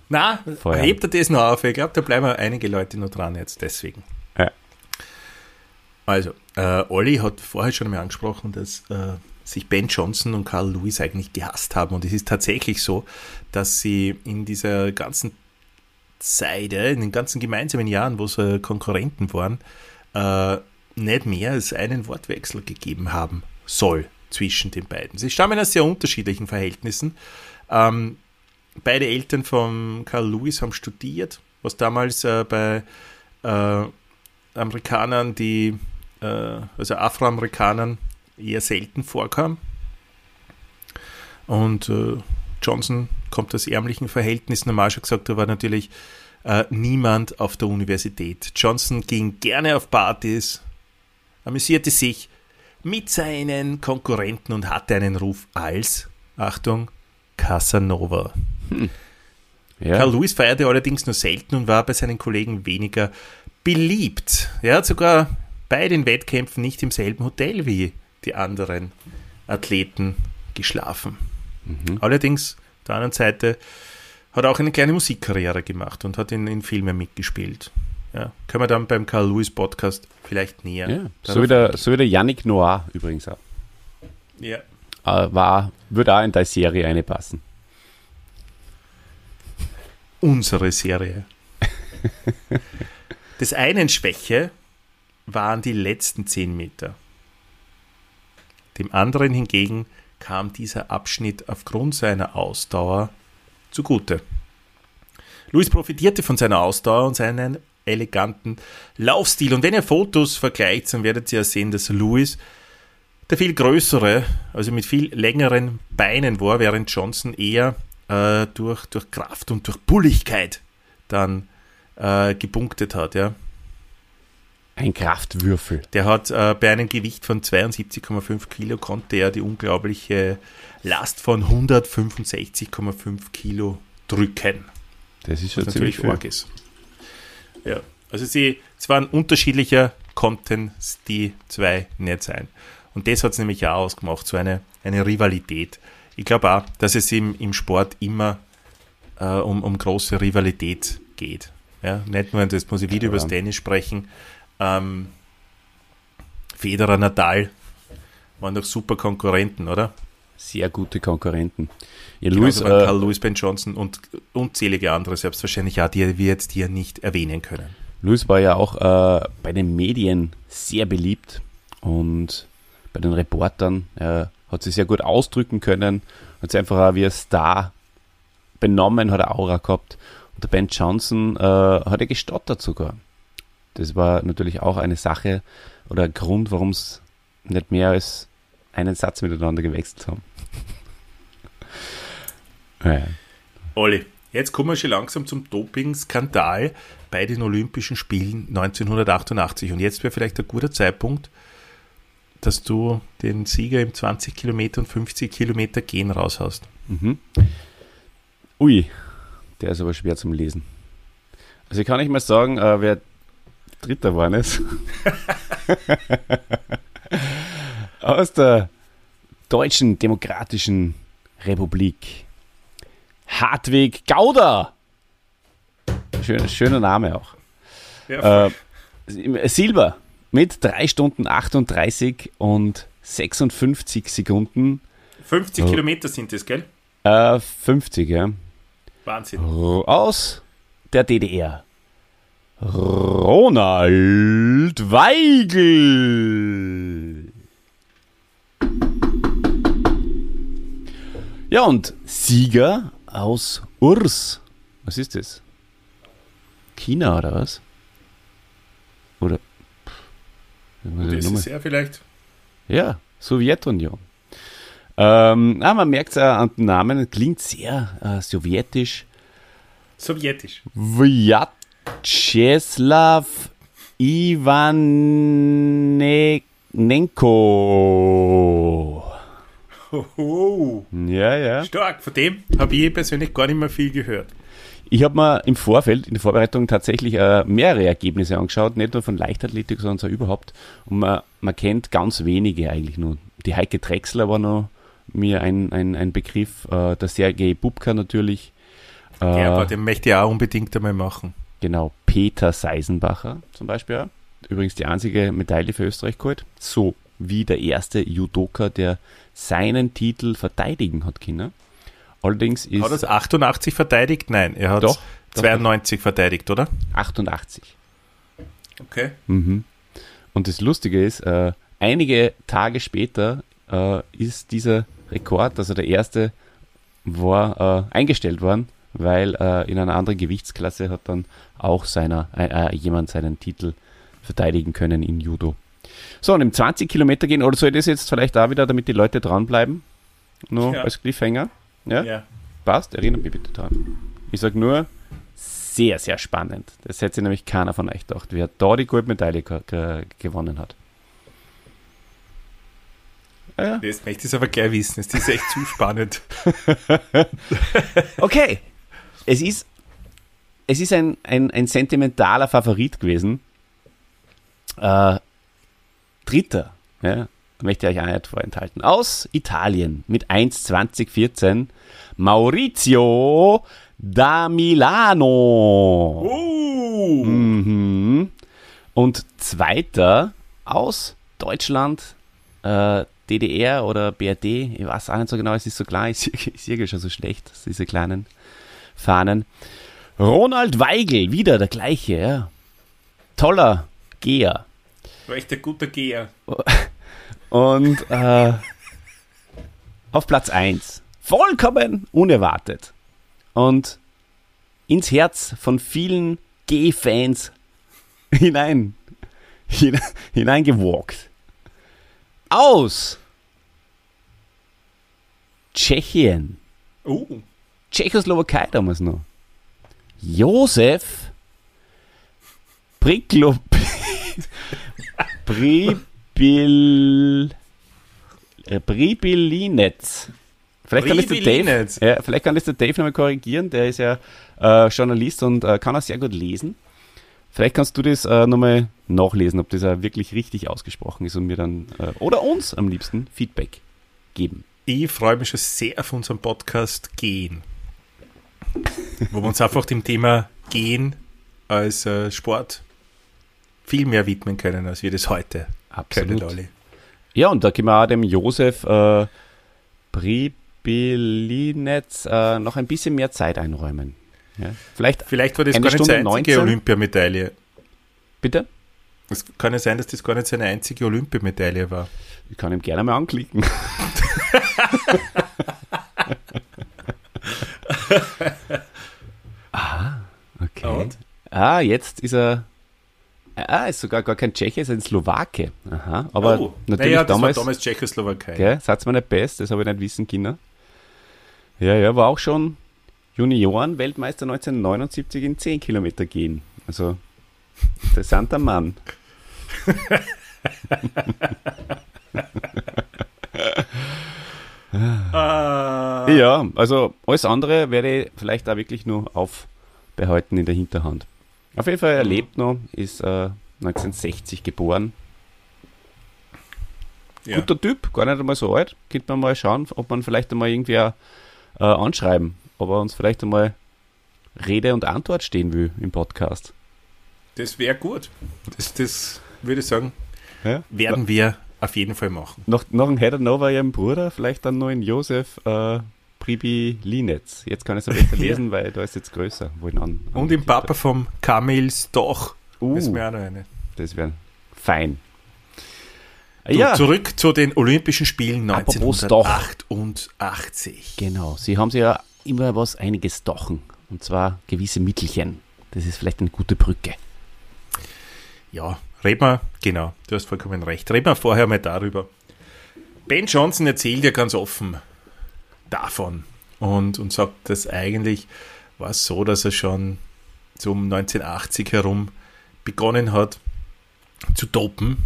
Na, Feuer. hebt er das noch auf? Ich glaube, da bleiben einige Leute noch dran jetzt, deswegen. Ja. Also, äh, Olli hat vorher schon einmal angesprochen, dass äh, sich Ben Johnson und Carl Lewis eigentlich gehasst haben. Und es ist tatsächlich so, dass sie in dieser ganzen Zeit, in den ganzen gemeinsamen Jahren, wo sie Konkurrenten waren, äh, nicht mehr als einen Wortwechsel gegeben haben soll zwischen den beiden. Sie stammen aus sehr unterschiedlichen Verhältnissen. Ähm, beide Eltern von Carl Lewis haben studiert, was damals äh, bei äh, Amerikanern, die, äh, also Afroamerikanern, eher selten vorkam. Und äh, Johnson kommt aus ärmlichen Verhältnissen, normal schon gesagt, da war natürlich äh, niemand auf der Universität. Johnson ging gerne auf Partys, amüsierte sich mit seinen Konkurrenten und hatte einen Ruf als, Achtung, Casanova. Hm. Ja. Carl Lewis feierte allerdings nur selten und war bei seinen Kollegen weniger beliebt. Er hat sogar bei den Wettkämpfen nicht im selben Hotel wie die anderen Athleten geschlafen. Mhm. Allerdings, auf der anderen Seite, hat er auch eine kleine Musikkarriere gemacht und hat in, in Filmen mitgespielt. Ja, können wir dann beim Carl Lewis Podcast vielleicht näher. Ja, so, wie der, so wie der Yannick Noir übrigens auch. Ja. Äh, war, würde auch in deine Serie eine passen. Unsere Serie. Des einen Schwäche waren die letzten 10 Meter. Dem anderen hingegen kam dieser Abschnitt aufgrund seiner Ausdauer zugute. Luis profitierte von seiner Ausdauer und seinen eleganten Laufstil. Und wenn ihr Fotos vergleicht, dann werdet ihr ja sehen, dass Luis der viel größere, also mit viel längeren Beinen war, während Johnson eher äh, durch, durch Kraft und durch Bulligkeit dann äh, gepunktet hat. Ja. Ein Kraftwürfel. Der hat äh, bei einem Gewicht von 72,5 Kilo konnte er die unglaubliche Last von 165,5 Kilo drücken. Das ist schon ziemlich arg ist. Ja, also sie, es waren unterschiedlicher konnten die zwei nicht sein. Und das hat es nämlich auch ausgemacht, so eine, eine Rivalität. Ich glaube auch, dass es im, im Sport immer äh, um, um große Rivalität geht. Ja, nicht nur, das muss ich wieder ja. über das Tennis sprechen, ähm, Federer, Nadal waren doch super Konkurrenten, oder? Sehr gute Konkurrenten. Ja, Louis, äh, Carl Lewis, Ben Johnson und unzählige andere, selbstverständlich auch, die wir jetzt hier nicht erwähnen können. Louis war ja auch äh, bei den Medien sehr beliebt und bei den Reportern. Er hat sich sehr gut ausdrücken können, hat sich einfach auch wie ein Star benommen, hat eine Aura gehabt. Und der Ben Johnson äh, hat er gestottert sogar. Das war natürlich auch eine Sache oder ein Grund, warum es nicht mehr als einen Satz miteinander gewechselt haben. Ja. Olli, jetzt kommen wir schon langsam zum Doping-Skandal bei den Olympischen Spielen 1988. Und jetzt wäre vielleicht ein guter Zeitpunkt, dass du den Sieger im 20 Kilometer und 50 Kilometer Gehen raushaust. Mhm. Ui, der ist aber schwer zum Lesen. Also ich kann nicht mal sagen, äh, wer Dritter waren es. Aus der Deutschen Demokratischen Republik. Hartwig Gauder. Schön, schöner Name auch. Ja. Äh, Silber mit 3 Stunden 38 und 56 Sekunden. 50 oh. Kilometer sind es, gell? Äh, 50, ja. Wahnsinn. Aus der DDR. Ronald Weigel. Ja, und Sieger aus Urs. Was ist das? China oder was? Oder? Das ist ja vielleicht. Ja, Sowjetunion. Ähm, ah, man merkt es an den Namen, klingt sehr äh, sowjetisch. Sowjetisch. Vjat Czeslaw Ivanenko. Oh, Ja, ja. Stark, von dem habe ich persönlich gar nicht mehr viel gehört. Ich habe mir im Vorfeld, in der Vorbereitung tatsächlich äh, mehrere Ergebnisse angeschaut, nicht nur von Leichtathletik, sondern so überhaupt. Und man, man kennt ganz wenige eigentlich nur. Die Heike Drechsler war noch mir ein, ein, ein Begriff, äh, der Sergei Bubka natürlich. Äh, ja, aber den möchte ich auch unbedingt einmal machen. Genau, Peter Seisenbacher zum Beispiel. übrigens die einzige Medaille für Österreich geholt. So wie der erste Judoka, der seinen Titel verteidigen hat können. Allerdings ist. Hat er es 88 verteidigt? Nein, er hat Doch, 92 verteidigt, oder? 88. Okay. Mhm. Und das Lustige ist, äh, einige Tage später äh, ist dieser Rekord, also der erste, war äh, eingestellt worden, weil äh, in einer anderen Gewichtsklasse hat dann auch seiner, äh, äh, jemand seinen Titel verteidigen können in Judo. So, und im 20 Kilometer gehen, oder soll das jetzt vielleicht da wieder, damit die Leute dranbleiben? Nur Ja. als Cliffhanger? Ja? Ja. Passt, erinnert mich bitte dran. Ich sag nur, sehr, sehr spannend. Das hätte sich nämlich keiner von euch gedacht, wer da die Goldmedaille ge ge gewonnen hat. Ja. Das möchte ich aber gleich wissen. Das ist echt zu spannend. Okay. Es ist, es ist ein, ein, ein sentimentaler Favorit gewesen. Äh, Dritter, ja, möchte ich euch auch nicht vorenthalten. Aus Italien mit 1,2014 Maurizio da Milano. Uh. Mhm. Und zweiter aus Deutschland, äh, DDR oder BRD, ich weiß auch nicht so genau, es ist so klar, ich, sehe- schon so schlecht, diese kleinen Fahnen. Ronald Weigel, wieder der gleiche, ja. Toller Geher. War echt ein guter Geher. Und äh, auf Platz 1, vollkommen unerwartet. Und ins Herz von vielen G-Fans hinein, hinein, hineingewalkt. Aus Tschechien, Uh. Tschechoslowakei damals noch. Josef Priklo Pribil äh. Vielleicht kann, das der. Dave, ja, vielleicht kann das der Dave nochmal korrigieren, der ist ja äh, Journalist und äh, kann auch sehr gut lesen. Vielleicht kannst du das äh, nochmal nachlesen, ob das auch wirklich richtig ausgesprochen ist und mir dann, äh, oder uns am liebsten, Feedback geben. Ich freue mich schon sehr auf unseren Podcast Gehen. Wo wir uns einfach dem Thema Gehen als äh, Sport viel mehr widmen können, als wir das heute können, Olli. Ja, und da können wir auch dem Josef äh, Pribilinetz äh, noch ein bisschen mehr Zeit einräumen. Ja, vielleicht, Vielleicht war das gar nicht Stunde seine einzige 19? Olympiamedaille. bitte? Es kann ja sein, dass das gar nicht seine einzige Olympiamedaille war. Ich kann ihm gerne mal anklicken. ah, okay. Und? Ah, jetzt ist er. Ah, ist sogar gar kein Tscheche, ist ein Slowake. Aha, aber oh, natürlich naja, damals. war damals Tschechoslowakei. Gell? Seid mir nicht best, das habe ich nicht wissen können. Ja, ja, war auch schon Junioren-Weltmeister 1979 in 10 Kilometer gehen. Also, interessanter Mann. Ah, Ja, also alles andere werde ich vielleicht auch wirklich nur aufbehalten in der Hinterhand. Auf jeden Fall, er lebt noch, ist äh, 1960 geboren. ja. Guter Typ, gar nicht einmal so alt. Könnte man mal schauen, ob man vielleicht einmal irgendwie äh, anschreiben, ob er uns vielleicht einmal Rede und Antwort stehen will im Podcast. Das wäre gut. Das, das würde ich sagen, Ja? werden wir auf jeden Fall machen. Noch, noch ein Header Nova ihrem Bruder, vielleicht dann noch in Josef äh, Pribilinetz. Jetzt kann ich es besser lesen, weil da ist jetzt größer. Ich an, Und im Papa vom Kamils doch. Uh, Das wäre auch noch eine. das wäre fein. Du, ja, Zurück zu den Olympischen Spielen Apropos doch. 1988. genau. Sie haben sich ja immer was einiges dochen. Und zwar gewisse Mittelchen. Das ist vielleicht eine gute Brücke. Ja, reden wir, genau, du hast vollkommen recht. Reden wir vorher mal darüber. Ben Johnson erzählt ja ganz offen davon und, und sagt, dass eigentlich war es so, dass er schon so um 1980 herum begonnen hat zu dopen.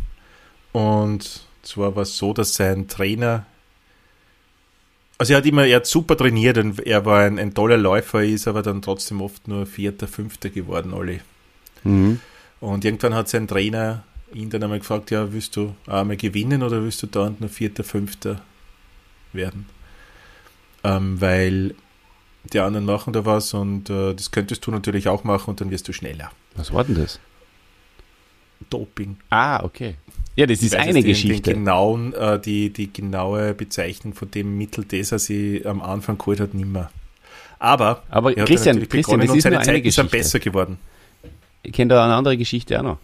Und zwar war es so, dass sein Trainer, also er hat immer, er hat super trainiert und er war ein, ein toller Läufer, ist aber dann trotzdem oft nur Vierter, Fünfter geworden, Olli. Mhm. Und irgendwann hat sein Trainer ihn dann einmal gefragt, ja, willst du einmal gewinnen oder willst du dauernd nur Vierter, Fünfter werden? Ähm, weil die anderen machen da was und äh, das könntest du natürlich auch machen und dann wirst du schneller. Was war denn das? Doping. Ah, okay. Ja, das ist eine Geschichte. Den genauen, äh, die, die genaue Bezeichnung von dem Mittel, das er sie am Anfang geholt hat, nimmer. Aber, Aber er Christian, Christian, das ist seine nur eine Zeiten sind Geschichte. besser geworden. Ich kenne da eine andere Geschichte auch noch.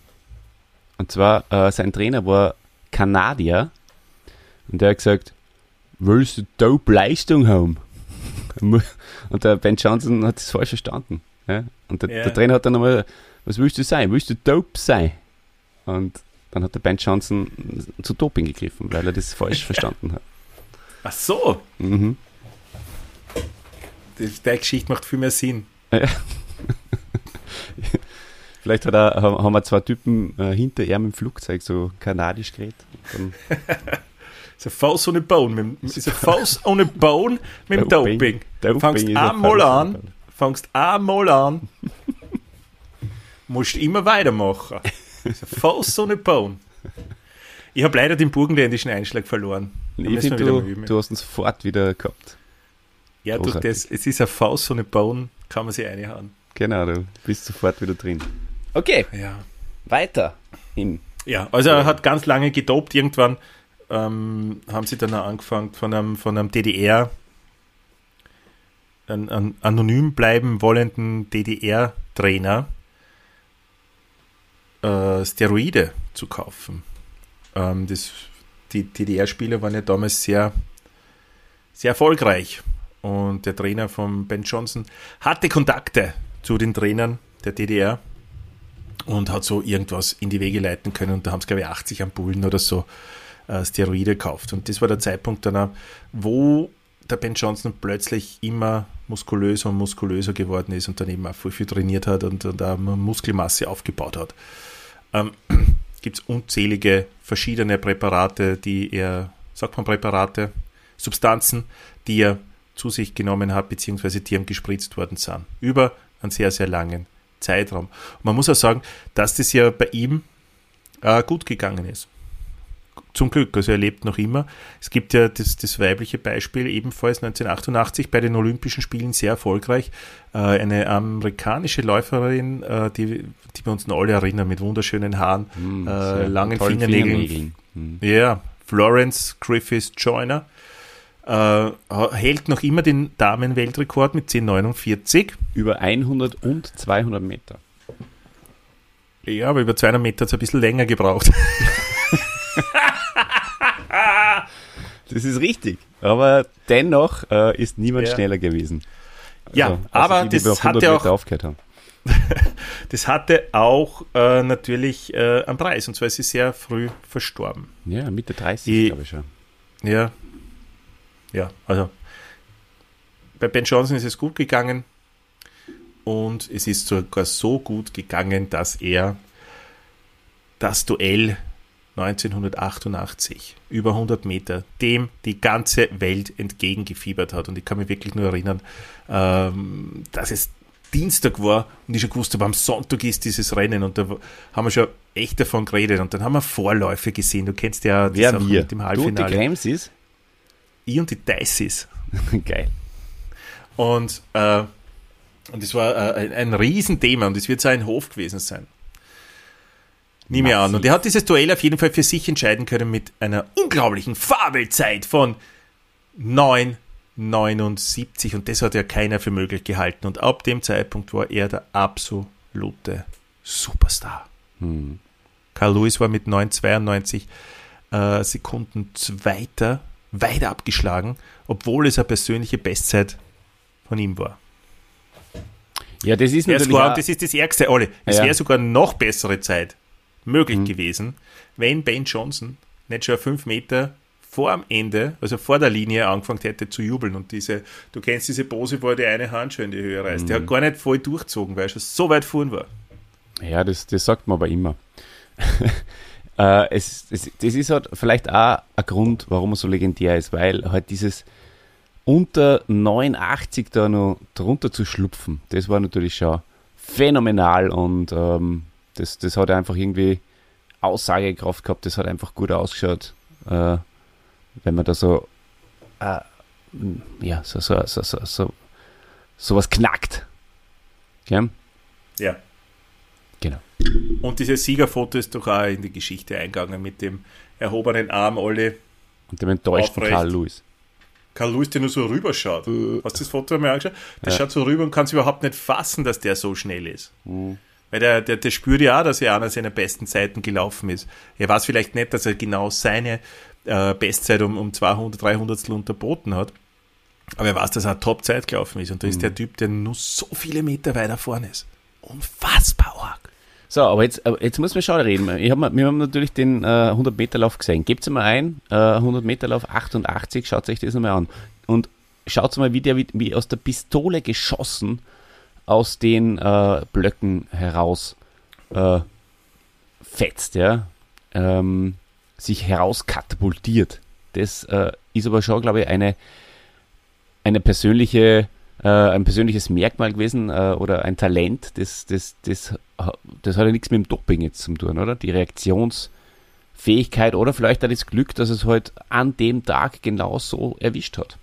Und zwar, äh, sein Trainer war Kanadier und der hat gesagt, willst du dope Leistung haben? Und der Ben Johnson hat das falsch verstanden. Ja? Und der, Ja. der Trainer hat dann nochmal, was willst du sein? Willst du dope sein? Und dann hat der Ben Johnson zu Doping gegriffen, weil er das falsch verstanden hat. Ach so, Mhm. die, die Geschichte macht viel mehr Sinn. Vielleicht hat er, haben haben wir zwei Typen äh, hinter ihm im Flugzeug so kanadisch geredet. It's a false on a bone. Mit, dem- it's a false on a bone mit dem Doping. Doping. Fangst einmal an, fangst einmal an, musst immer weitermachen. It's a false on a bone. Ich habe leider den burgenländischen Einschlag verloren. Ich wieder du, du hast ihn sofort wieder gehabt. ja, durch das, es ist ein False on a bone, kann man sich reinhauen. Genau, du bist sofort wieder drin. Okay, Ja. weiter. In Ja, also er hat ganz lange gedopt. Irgendwann ähm, haben sie dann auch angefangen von einem, von einem DDR, einen, einen anonym bleiben wollenden DDR-Trainer, äh, Steroide zu kaufen. Ähm, das, die DDR-Spieler waren ja damals sehr, sehr erfolgreich. Und der Trainer von Ben Johnson hatte Kontakte zu den Trainern der DDR und hat so irgendwas in die Wege leiten können. Und da haben es, glaube ich, 80 Ampullen oder so äh, Steroide gekauft. Und das war der Zeitpunkt dann, auch, wo der Ben Johnson plötzlich immer muskulöser und muskulöser geworden ist und dann eben auch viel, viel trainiert hat und, und auch Muskelmasse aufgebaut hat. Ähm, Gibt es unzählige verschiedene Präparate, die er, sagt man Präparate, Substanzen, die er zu sich genommen hat, beziehungsweise die ihm gespritzt worden sind. Über einen sehr, sehr langen Zeitraum. Und man muss auch sagen, dass das ja bei ihm äh, gut gegangen ist. Zum Glück, also er lebt noch immer. Es gibt ja das, das weibliche Beispiel, ebenfalls 1988 bei den Olympischen Spielen sehr erfolgreich. Äh, eine amerikanische Läuferin, äh, die, die wir uns noch alle erinnern, mit wunderschönen Haaren, hm, äh, langen tollen Fingernägeln. Hm. Ja, Florence Griffiths Joyner äh, hält noch immer den Damenweltrekord mit 10,49. Über 100 und 200 Meter. Ja, aber über 200 Meter hat es ein bisschen länger gebraucht. Das ist richtig. Aber dennoch äh, ist niemand Ja. schneller gewesen. Ja, Also, aber die, die das bei 100 hatte auch- aufgehört haben. Das hatte auch äh, natürlich äh, einen Preis und zwar ist sie sehr früh verstorben. Ja, Mitte 30, Ich- glaube ich schon. Ja, ja, also bei Ben Johnson ist es gut gegangen und es ist sogar so gut gegangen, dass er das Duell 1988 über 100 Meter dem die ganze Welt entgegengefiebert hat und ich kann mich wirklich nur erinnern, ähm, dass es Dienstag war und ich schon gewusst habe, am Sonntag ist dieses Rennen und da haben wir schon echt davon geredet und dann haben wir Vorläufe gesehen. Du kennst ja das Wer wir? mit dem Du und die Halbfinale. Krems ist? ich und die Dices. Geil. Und, äh, und es war äh, ein, ein Riesenthema und es wird so ein Hof gewesen sein. Nehme ich an. Und er hat dieses Duell auf jeden Fall für sich entscheiden können mit einer unglaublichen Fabelzeit von 9,79 und das hat ja keiner für möglich gehalten. Und ab dem Zeitpunkt war er der absolute Superstar. Hm. Carl Lewis war mit 9,92 äh, Sekunden Zweiter, weit abgeschlagen, obwohl es eine persönliche Bestzeit von ihm war. Ja, das ist natürlich sogar, das ist das Ärgste, alle. Es Ja. wäre sogar noch bessere Zeit möglich Mhm. gewesen, wenn Ben Johnson nicht schon fünf Meter vor am Ende, also vor der Linie, angefangen hätte zu jubeln. Und diese, du kennst diese Pose, wo er die eine Hand schon in die Höhe reißt. Der Mhm. hat gar nicht voll durchgezogen, weil er schon so weit vorn war. Ja, das, das sagt man aber immer. äh, es, es, das ist halt vielleicht auch ein Grund, warum er so legendär ist, weil halt dieses unter 89 da noch drunter zu schlupfen, das war natürlich schon phänomenal und ähm, das, das hat einfach irgendwie Aussagekraft gehabt, das hat einfach gut ausgeschaut, äh, wenn man da so, äh, ja, so, so, so, so, so, sowas knackt. Gell? Ja. Genau. Und dieses Siegerfoto ist doch auch in die Geschichte eingegangen mit dem erhobenen Arm, alle. Und dem enttäuschten Aufrecht. Karl Lewis. Karl Lewis, der nur so rüberschaut. Äh. Hast du das Foto einmal angeschaut? Der Ja. schaut so rüber und kann es überhaupt nicht fassen, dass der so schnell ist. Weil der, der, der spürt ja auch, dass er einer seiner besten Zeiten gelaufen ist. Er weiß vielleicht nicht, dass er genau seine äh, Bestzeit um, um 200, 300 unterboten hat. Aber er weiß, dass er eine Top-Zeit gelaufen ist. Und da ist der Typ, der nur so viele Meter weiter vorne ist. Unfassbar arg. So, aber jetzt, aber jetzt muss man schon reden. Ich hab, wir haben natürlich den äh, 100-Meter-Lauf gesehen. Gebt mal ein, äh, 100-Meter-Lauf 88, schaut euch das nochmal an. Und schaut mal, wie der wie, wie aus der Pistole geschossen aus den äh, Blöcken heraus äh, fetzt, ja. Ähm, sich herauskatapultiert. Das äh, ist aber schon, glaube ich, eine, eine persönliche, äh, ein persönliches Merkmal gewesen äh, oder ein Talent, das, das, das, das hat ja nichts mit dem Doping jetzt zu tun, oder? Die Reaktionsfähigkeit oder vielleicht auch das Glück, dass es halt an dem Tag genau so erwischt hat.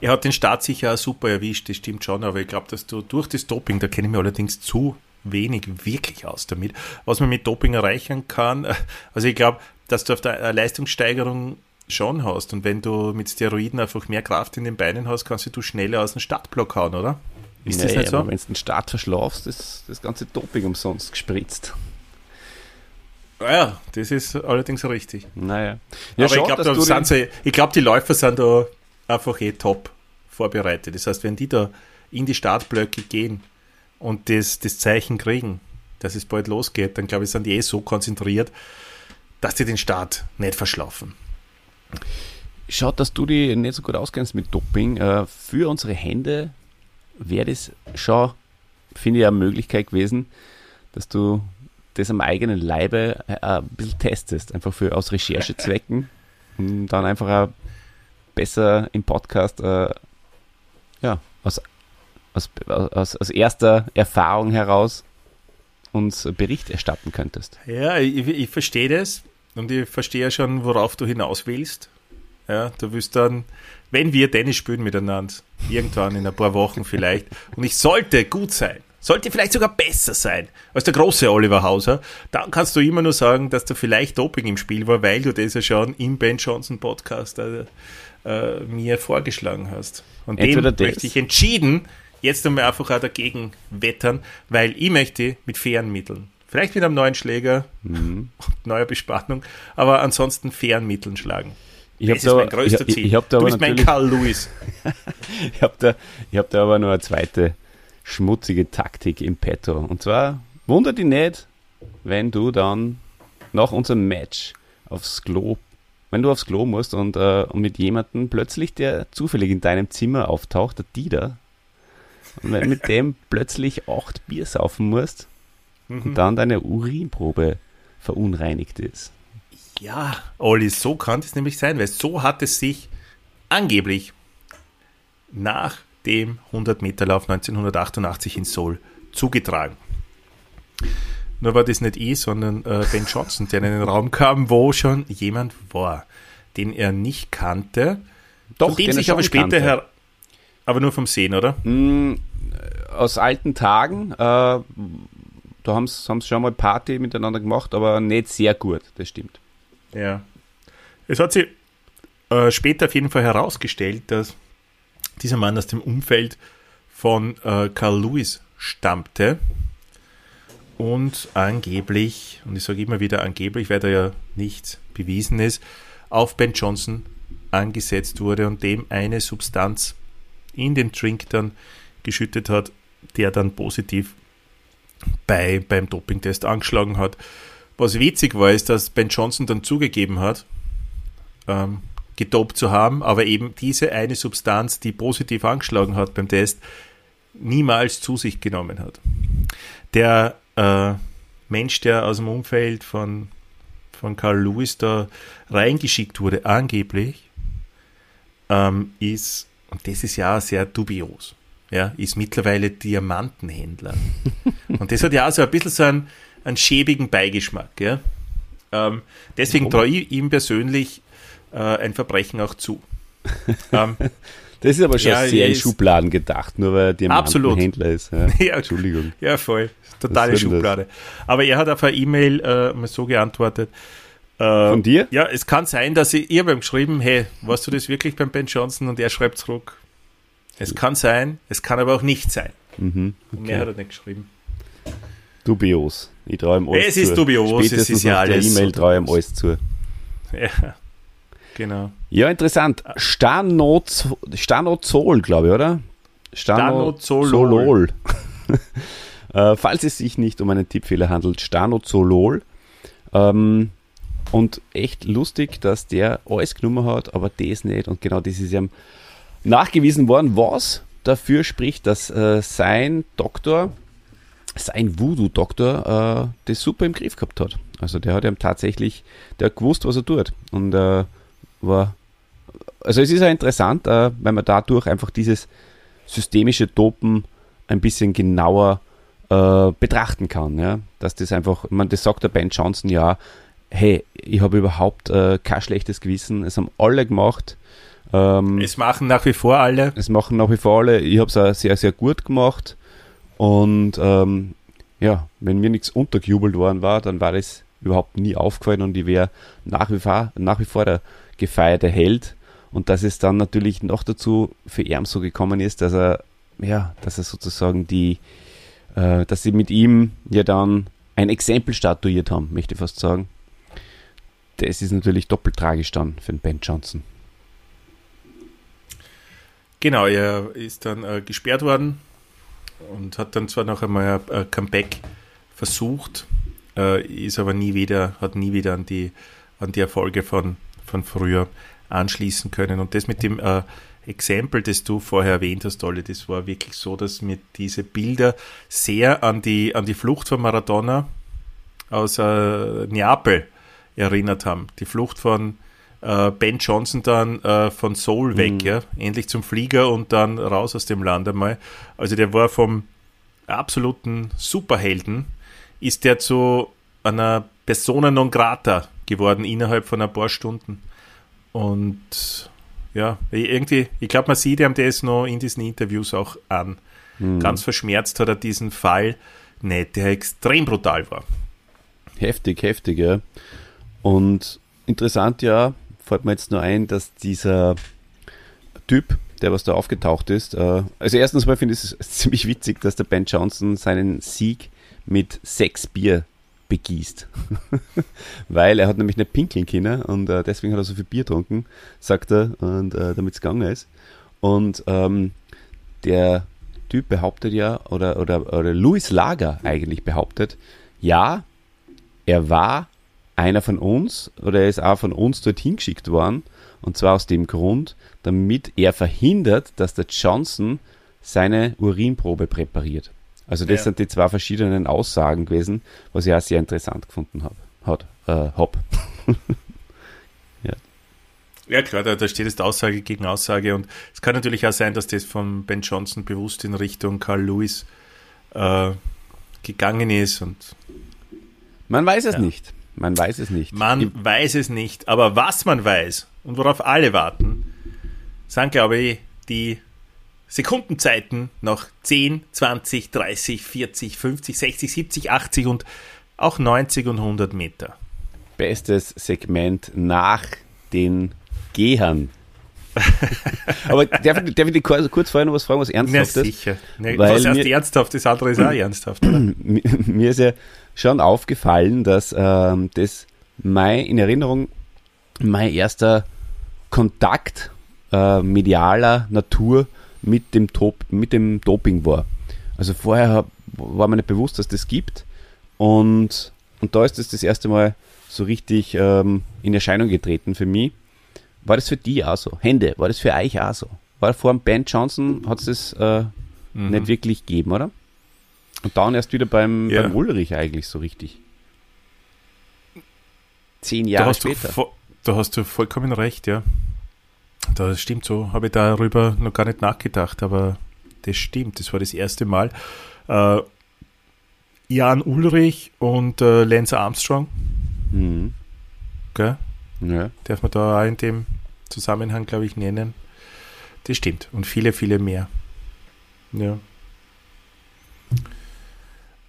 Er hat den Start sicher auch super erwischt, das stimmt schon, aber ich glaube, dass du durch das Doping, da kenne ich mich allerdings zu wenig wirklich aus damit, was man mit Doping erreichen kann. Also ich glaube, dass du auf der Leistungssteigerung schon hast und wenn du mit Steroiden einfach mehr Kraft in den Beinen hast, kannst du schneller aus dem Startblock hauen, oder? Ist das Naja, nicht so? Wenn du den Start verschlafst, ist das ganze Doping umsonst gespritzt. Ja, das ist allerdings richtig. Naja. Ja, aber ich glaube, sie, ich glaube, die Läufer sind da einfach eh top vorbereitet. Das heißt, wenn die da in die Startblöcke gehen und das, das Zeichen kriegen, dass es bald losgeht, dann glaube ich, sind die eh so konzentriert, dass die den Start nicht verschlafen. Schaut, dass du dich nicht so gut auskennst mit Doping. Äh, Für unsere Hände wäre das schon, finde ich, eine Möglichkeit gewesen, dass du das am eigenen Leibe äh, ein bisschen testest. Einfach für aus Recherchezwecken. Und dann einfach auch besser im Podcast äh, ja, aus, aus, aus, aus erster Erfahrung heraus uns Bericht erstatten könntest. Ja, ich, ich verstehe das und ich verstehe ja schon, worauf du hinaus willst. Ja, du willst dann, wenn wir Tennis spielen miteinander, irgendwann in ein paar Wochen vielleicht, und ich sollte gut sein, sollte vielleicht sogar besser sein als der große Oliver Hauser, dann kannst du immer nur sagen, dass da vielleicht Doping im Spiel war, weil du das ja schon im Ben Johnson Podcast äh, äh, mir vorgeschlagen hast. Und Entweder dem möchte ich entschieden jetzt einmal einfach auch dagegen wettern, weil ich möchte mit fairen Mitteln, vielleicht mit einem neuen Schläger Mhm. und neuer Bespannung, aber ansonsten fairen Mitteln schlagen. Ich Das ist da- mein größter ich- Ziel. ich hab da du bist mein Carl Lewis. Ich habe da, ich hab da aber noch eine zweite schmutzige Taktik im Petto. Und zwar wundert dich nicht, wenn du dann nach unserem Match aufs Klo, wenn du aufs Klo musst und, äh, und mit jemandem plötzlich, der zufällig in deinem Zimmer auftaucht, der Dieter, und wenn mit dem plötzlich acht Bier saufen musst Mhm. und dann deine Urinprobe verunreinigt ist. Ja, Olli, so kann es nämlich sein, weil so hat es sich angeblich nach dem 100-Meter-Lauf 1988 in Seoul zugetragen. Nur war das nicht ich, sondern äh, Ben Johnson, der in einen Raum kam, wo schon jemand war, den er nicht kannte, Doch, den er sich aber später kannte. her... Aber nur vom Sehen, oder? Mm, aus alten Tagen, äh, da haben sie schon mal Party miteinander gemacht, aber nicht sehr gut, das stimmt. Ja. Es hat sich äh, später auf jeden Fall herausgestellt, dass dieser Mann aus dem Umfeld von äh, Carl Lewis stammte und angeblich, und ich sage immer wieder angeblich, weil da ja nichts bewiesen ist, auf Ben Johnson angesetzt wurde und dem eine Substanz in den Drink dann geschüttet hat, der dann positiv bei, beim Dopingtest angeschlagen hat. Was witzig war, ist, dass Ben Johnson dann zugegeben hat, ähm, gedopt zu haben, aber eben diese eine Substanz, die positiv angeschlagen hat beim Test, niemals zu sich genommen hat. Der äh, Mensch, der aus dem Umfeld von, von Carl Lewis da reingeschickt wurde, angeblich, ähm, ist, und das ist ja sehr dubios, ja, ist mittlerweile Diamantenhändler. und das hat ja auch so ein bisschen so einen, einen schäbigen Beigeschmack. Ja? Ähm, deswegen traue ich ihm persönlich äh, ein Verbrechen auch zu. ähm, Das ist aber schon Ja, sehr in Schubladen gedacht, nur weil der Absolut. Händler ist. Ja. Ja. Entschuldigung. Ja, voll. Totale das? Schublade. Aber er hat auf eine E-Mail äh, mal so geantwortet. Äh, Von dir? Ja, es kann sein, dass ich, ihr beim geschrieben, hey, warst du das wirklich beim Ben Johnson? Und er schreibt zurück. Es kann sein, es kann aber auch nicht sein. Mhm. Und mehr hat er nicht geschrieben. Dubios. Ich traue ihm alles Es ist zu. dubios, es Spätestens ist ja nach der alles E-Mail so traue ich ihm dubios. alles zu. Ja, genau. Ja, interessant. Stanoz, Stanozol, glaube ich, oder? Stanozolol. äh, falls es sich nicht um einen Tippfehler handelt, Stanozolol. Ähm, und echt lustig, dass der alles genommen hat, aber das nicht. Und genau das ist ihm nachgewiesen worden, was dafür spricht, dass äh, sein Doktor, sein Voodoo-Doktor, äh, das super im Griff gehabt hat. Also der hat ihm tatsächlich, der hat gewusst, was er tut. Und äh, war, also es ist ja interessant, äh, weil man dadurch einfach dieses systemische Dopen ein bisschen genauer äh, betrachten kann. Ja? Dass das einfach, man, das sagt der Ben Johnson ja, hey, ich habe überhaupt äh, kein schlechtes Gewissen, es haben alle gemacht. Ähm, Es machen nach wie vor alle. es machen nach wie vor alle. Ich habe es auch sehr, sehr gut gemacht. Und ähm, ja, wenn mir nichts untergejubelt worden war, dann war das überhaupt nie aufgefallen und ich wäre nach, wie vor- nach wie vor der gefeierte Held. Und dass es dann natürlich noch dazu für ihn so gekommen ist, dass er, ja, dass er sozusagen die, äh, dass sie mit ihm ja dann ein Exempel statuiert haben, möchte ich fast sagen. Das ist natürlich doppelt tragisch dann für den Ben Johnson. Genau, er ist dann äh, gesperrt worden und hat dann zwar noch einmal ein, Comeback versucht, äh, ist aber nie wieder, hat nie wieder an die, an die Erfolge von, von früher anschließen können. Und das mit dem äh, Exempel, das du vorher erwähnt hast, Olli, das war wirklich so, dass mir diese Bilder sehr an die, an die Flucht von Maradona aus äh, Neapel erinnert haben. Die Flucht von äh, Ben Johnson dann äh, von Seoul weg, ja, endlich zum Flieger und dann raus aus dem Land einmal. Also der war vom absoluten Superhelden, ist der zu einer Persona non grata geworden innerhalb von ein paar Stunden. Und ja, irgendwie, ich glaube, man sieht ihm das noch in diesen Interviews auch an. Ganz verschmerzt hat er diesen Fall nicht, der extrem brutal war. Heftig, heftig, ja. Und interessant ja, fällt mir jetzt nur ein, dass dieser Typ, der was da aufgetaucht ist, äh, also erstens mal finde ich es ziemlich witzig, dass der Ben Johnson seinen Sieg mit sechs Bier begießt. Weil er hat nämlich nicht pinkeln können und äh, deswegen hat er so viel Bier getrunken, sagt er, und äh, damit es gegangen ist. Und ähm, der Typ behauptet ja, oder, oder, oder Louis Lager eigentlich behauptet, ja, er war einer von uns oder er ist auch von uns dorthin geschickt worden. Und zwar aus dem Grund, damit er verhindert, dass der Johnson seine Urinprobe präpariert. Also das Ja. sind die zwei verschiedenen Aussagen gewesen, was ich auch sehr interessant gefunden habe. Hat, äh, hab. Ja klar, da, da steht jetzt Aussage gegen Aussage und es kann natürlich auch sein, dass das von Ben Johnson bewusst in Richtung Carl Lewis äh, gegangen ist und Man weiß es Ja. nicht. Man weiß es nicht. man Ich- weiß es nicht. Aber was man weiß und worauf alle warten, sind glaube ich die Sekundenzeiten nach 10, 20, 30, 40, 50, 60, 70, 80 und auch 90 und 100 Meter. bestes Segment nach den Gehern. Aber darf, ich- darf ich dich kurz vorher noch was fragen, was Ernsthaftes? sicher. Ne, Weil was erst mir- ernsthaft, das andere ist auch ernsthaft. Oder? mir, mir ist ja schon aufgefallen, dass ähm, das mein, in Erinnerung mein erster Kontakt äh, medialer Natur mit dem, Top, mit dem Doping war. Also vorher war mir nicht bewusst, dass das gibt und, und da ist das das erste Mal so richtig ähm, in Erscheinung getreten für mich. War das für die auch so? Hände, war das für euch auch so? War vor dem Ben Johnson, hat es das äh, Mhm. nicht wirklich gegeben, oder? Und dann erst wieder beim, Ja. beim Ulrich eigentlich so richtig. Zehn Da Jahre du, später. vo- da hast du vollkommen recht, ja. Das stimmt so. Habe ich darüber noch gar nicht nachgedacht, aber das stimmt. Das war das erste Mal. Äh, Jan Ulrich und äh, Lance Armstrong, Mhm. gell? Ja. darf man da auch in dem Zusammenhang, glaube ich, nennen. Das stimmt. Und viele, viele mehr. Ja.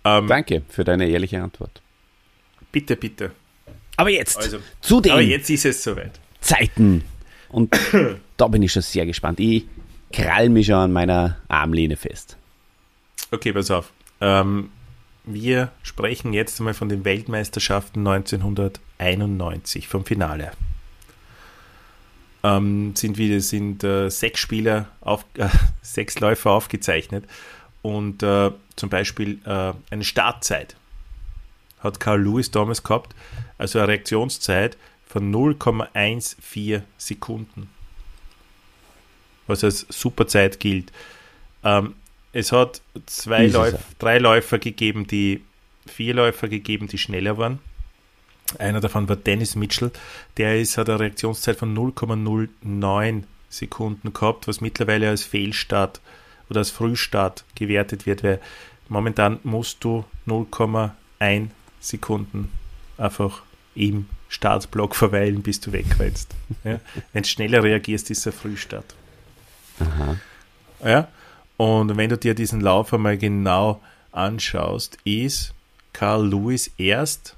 Ähm, Danke für deine ehrliche Antwort. Bitte, bitte. Aber jetzt also, zu den aber jetzt ist es soweit. Zeiten. Und da bin ich schon sehr gespannt. Ich krall mich schon an meiner Armlehne fest. Okay, pass auf. Ähm, wir sprechen jetzt einmal von den Weltmeisterschaften 1991, vom Finale. Ähm, sind wieder sind äh, sechs Spieler, auf, äh, sechs Läufer aufgezeichnet und äh, zum Beispiel äh, eine Startzeit hat Carl Lewis damals gehabt, also eine Reaktionszeit von 0,14 Sekunden, was als Superzeit gilt. Ähm, es hat zwei Läuf drei Läufer gegeben, die vier Läufer gegeben, die schneller waren. Einer davon war Dennis Mitchell, der ist, hat eine Reaktionszeit von 0,09 Sekunden gehabt, was mittlerweile als Fehlstart oder als Frühstart gewertet wird, weil momentan musst du 0,1 Sekunden einfach im Startblock verweilen, bis du wegrennst. Ja? Wenn du schneller reagierst, ist es ein Frühstart. Aha. Ja? Und wenn du dir diesen Lauf einmal genau anschaust, ist Carl Lewis erst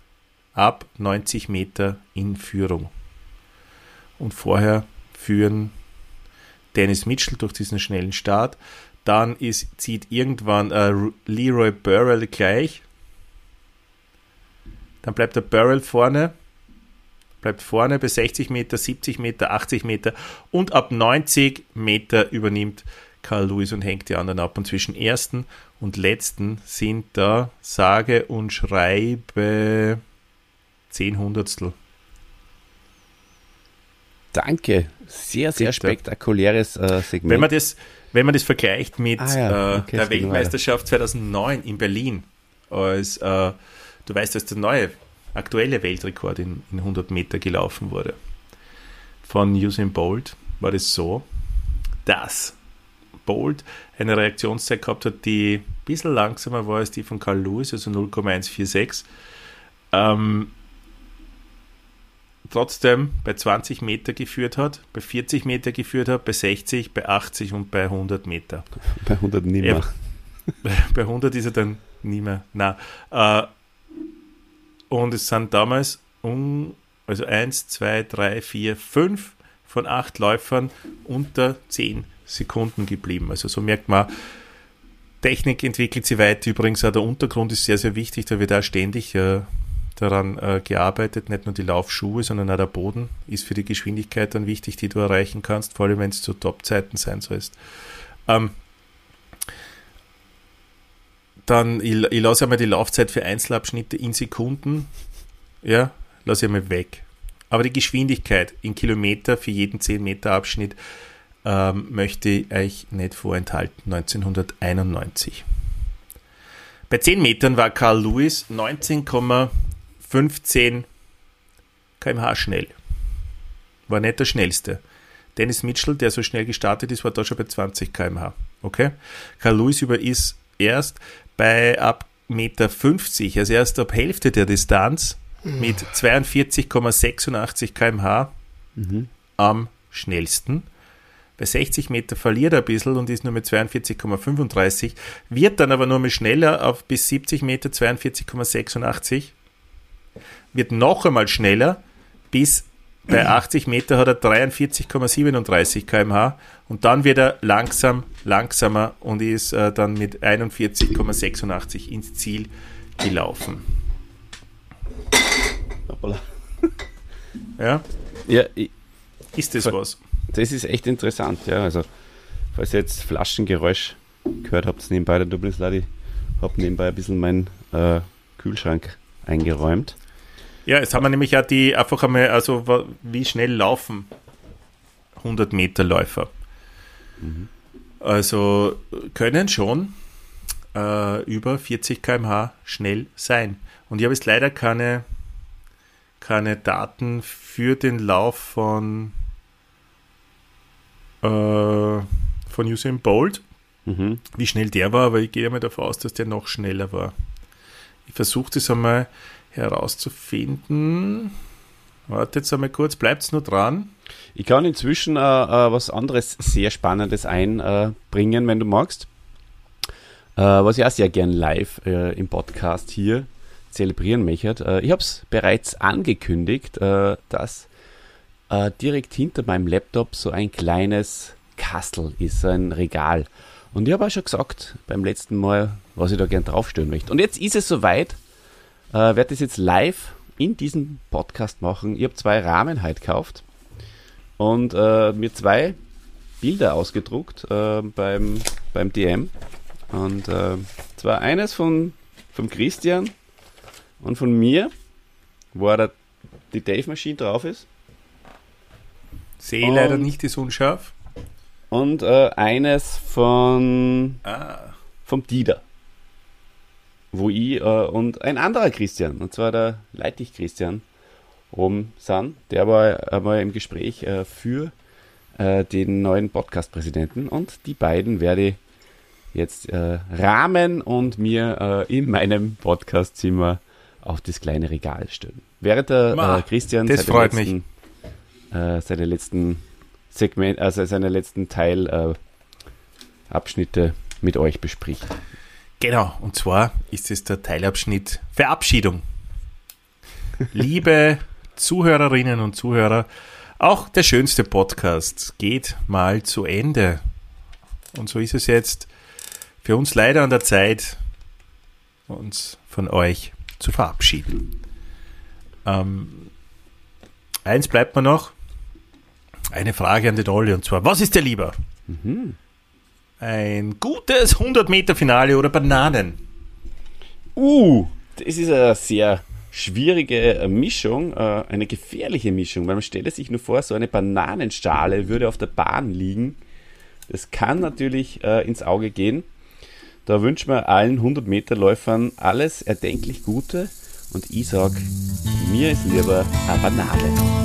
ab 90 Meter in Führung. Und vorher führen Dennis Mitchell durch diesen schnellen Start. Dann ist, zieht irgendwann äh, Leroy Burrell gleich dann bleibt der Burrell vorne, bleibt vorne bei 60 Meter, 70 Meter, 80 Meter und ab 90 Meter übernimmt Carl Lewis und hängt die anderen ab. Und zwischen ersten und letzten sind da sage und schreibe 10 Hundertstel. Danke. Sehr, sehr Bitte. spektakuläres äh, Segment. Wenn man, das, wenn man das vergleicht mit ah, ja. Äh, okay, der Weltmeisterschaft 2009 in Berlin, als äh, Du weißt, dass der neue, aktuelle Weltrekord in, in 100 Meter gelaufen wurde. Von Usain Bolt war das so, dass Bolt eine Reaktionszeit gehabt hat, die ein bisschen langsamer war als die von Carl Lewis, also 0,146. Ähm, trotzdem bei 20 Meter geführt hat, bei 40 Meter geführt hat, bei 60, bei 80 und bei 100 Meter. Bei 100 nicht mehr. Ja, bei 100 ist er dann nie mehr. Nein. Äh, und es sind damals um, also 1, 2, 3, 4, 5 von 8 Läufern unter 10 Sekunden geblieben. Also so merkt man, Technik entwickelt sich weiter. Übrigens auch der Untergrund ist sehr, sehr wichtig. Da wird auch ständig äh, daran äh, gearbeitet. Nicht nur die Laufschuhe, sondern auch der Boden ist für die Geschwindigkeit dann wichtig, die du erreichen kannst, vor allem wenn es zu Top-Zeiten sein sollst. Ähm, dann, ich, ich lasse einmal die Laufzeit für Einzelabschnitte in Sekunden, ja, lasse ich einmal weg. Aber die Geschwindigkeit in Kilometer für jeden 10 Meter Abschnitt ähm, möchte ich euch nicht vorenthalten. 1991. Bei 10 Metern war Carl Lewis 19,15 kmh schnell. War nicht der schnellste. Dennis Mitchell, der so schnell gestartet ist, war da schon bei 20 kmh. Okay? Carl Lewis über ist erst bei ab Meter 50, also erst ab Hälfte der Distanz mit 42,86 km/h mhm. am schnellsten. Bei 60 Meter verliert er ein bisschen und ist nur mit 42,35, wird dann aber nur mehr schneller auf bis 70 Meter 42,86, wird noch einmal schneller bis bei 80 Meter hat er 43,37 km/h und dann wird er langsam, langsamer und ist äh, dann mit 41,86 ins Ziel gelaufen. Hoppala. Ja? Ja, ich, ist das was? Das ist echt interessant, ja. Also, falls ihr jetzt Flaschengeräusch gehört habt, nebenbei der Dublin Sluddy, habe nebenbei ein bisschen meinen äh, Kühlschrank eingeräumt. Ja, jetzt haben wir nämlich auch die einfach einmal, also wie schnell laufen 100 Meter Läufer. Mhm. Also können schon äh, über 40 km/h schnell sein. Und ich habe jetzt leider keine, keine Daten für den Lauf von, äh, von Usain Bolt, mhm. wie schnell der war, aber ich gehe mal davon aus, dass der noch schneller war. Ich versuche das einmal herauszufinden. Wartet einmal kurz, bleibt's nur dran. Ich kann inzwischen äh, äh, was anderes sehr Spannendes einbringen, wenn du magst. Äh, was ich auch sehr gern live äh, im Podcast hier zelebrieren möchte. Äh, ich habe es bereits angekündigt, äh, dass direkt hinter meinem Laptop so ein kleines Kastel ist, ein Regal. Und ich habe auch schon gesagt beim letzten Mal, was ich da gern draufstellen möchte. Und jetzt ist es soweit. Äh, werde das jetzt live in diesem Podcast machen. Ich habe zwei Rahmen heute gekauft und äh, mir zwei Bilder ausgedruckt äh, beim, beim DM. Und äh, zwar eines von vom Christian und von mir, wo da die Dave-Maschine drauf ist. Sehe leider nicht, ist unscharf. Und äh, eines von Ah, vom Dieter. Wo ich äh, und ein anderer Christian, und zwar der Leitig Christian, rum sind. Der war einmal im Gespräch äh, für äh, den neuen Podcast-Präsidenten und die beiden werde ich jetzt äh, rahmen und mir äh, in meinem Podcastzimmer auf das kleine Regal stellen. Während der äh, Christian das seine freut letzten, Äh, seine letzten Segment, also seine letzten Teil äh, Abschnitte mit euch bespricht. Genau. Und zwar ist es der Teilabschnitt Verabschiedung. Liebe Zuhörerinnen und Zuhörer, auch der schönste Podcast geht mal zu Ende. Und so ist es jetzt für uns leider an der Zeit, uns von euch zu verabschieden. Ähm, eins bleibt mir noch. Eine Frage an den Olli und zwar, was ist dir lieber? ein gutes 100-Meter-Finale oder Bananen? Uh, das ist eine sehr schwierige äh, Mischung, äh, eine gefährliche Mischung, weil man stelle sich nur vor, so eine Bananenschale würde auf der Bahn liegen. Das kann natürlich äh, ins Auge gehen. Da wünschen wir allen 100-Meter-Läufern alles erdenklich Gute und ich sage, mir ist lieber eine Banane.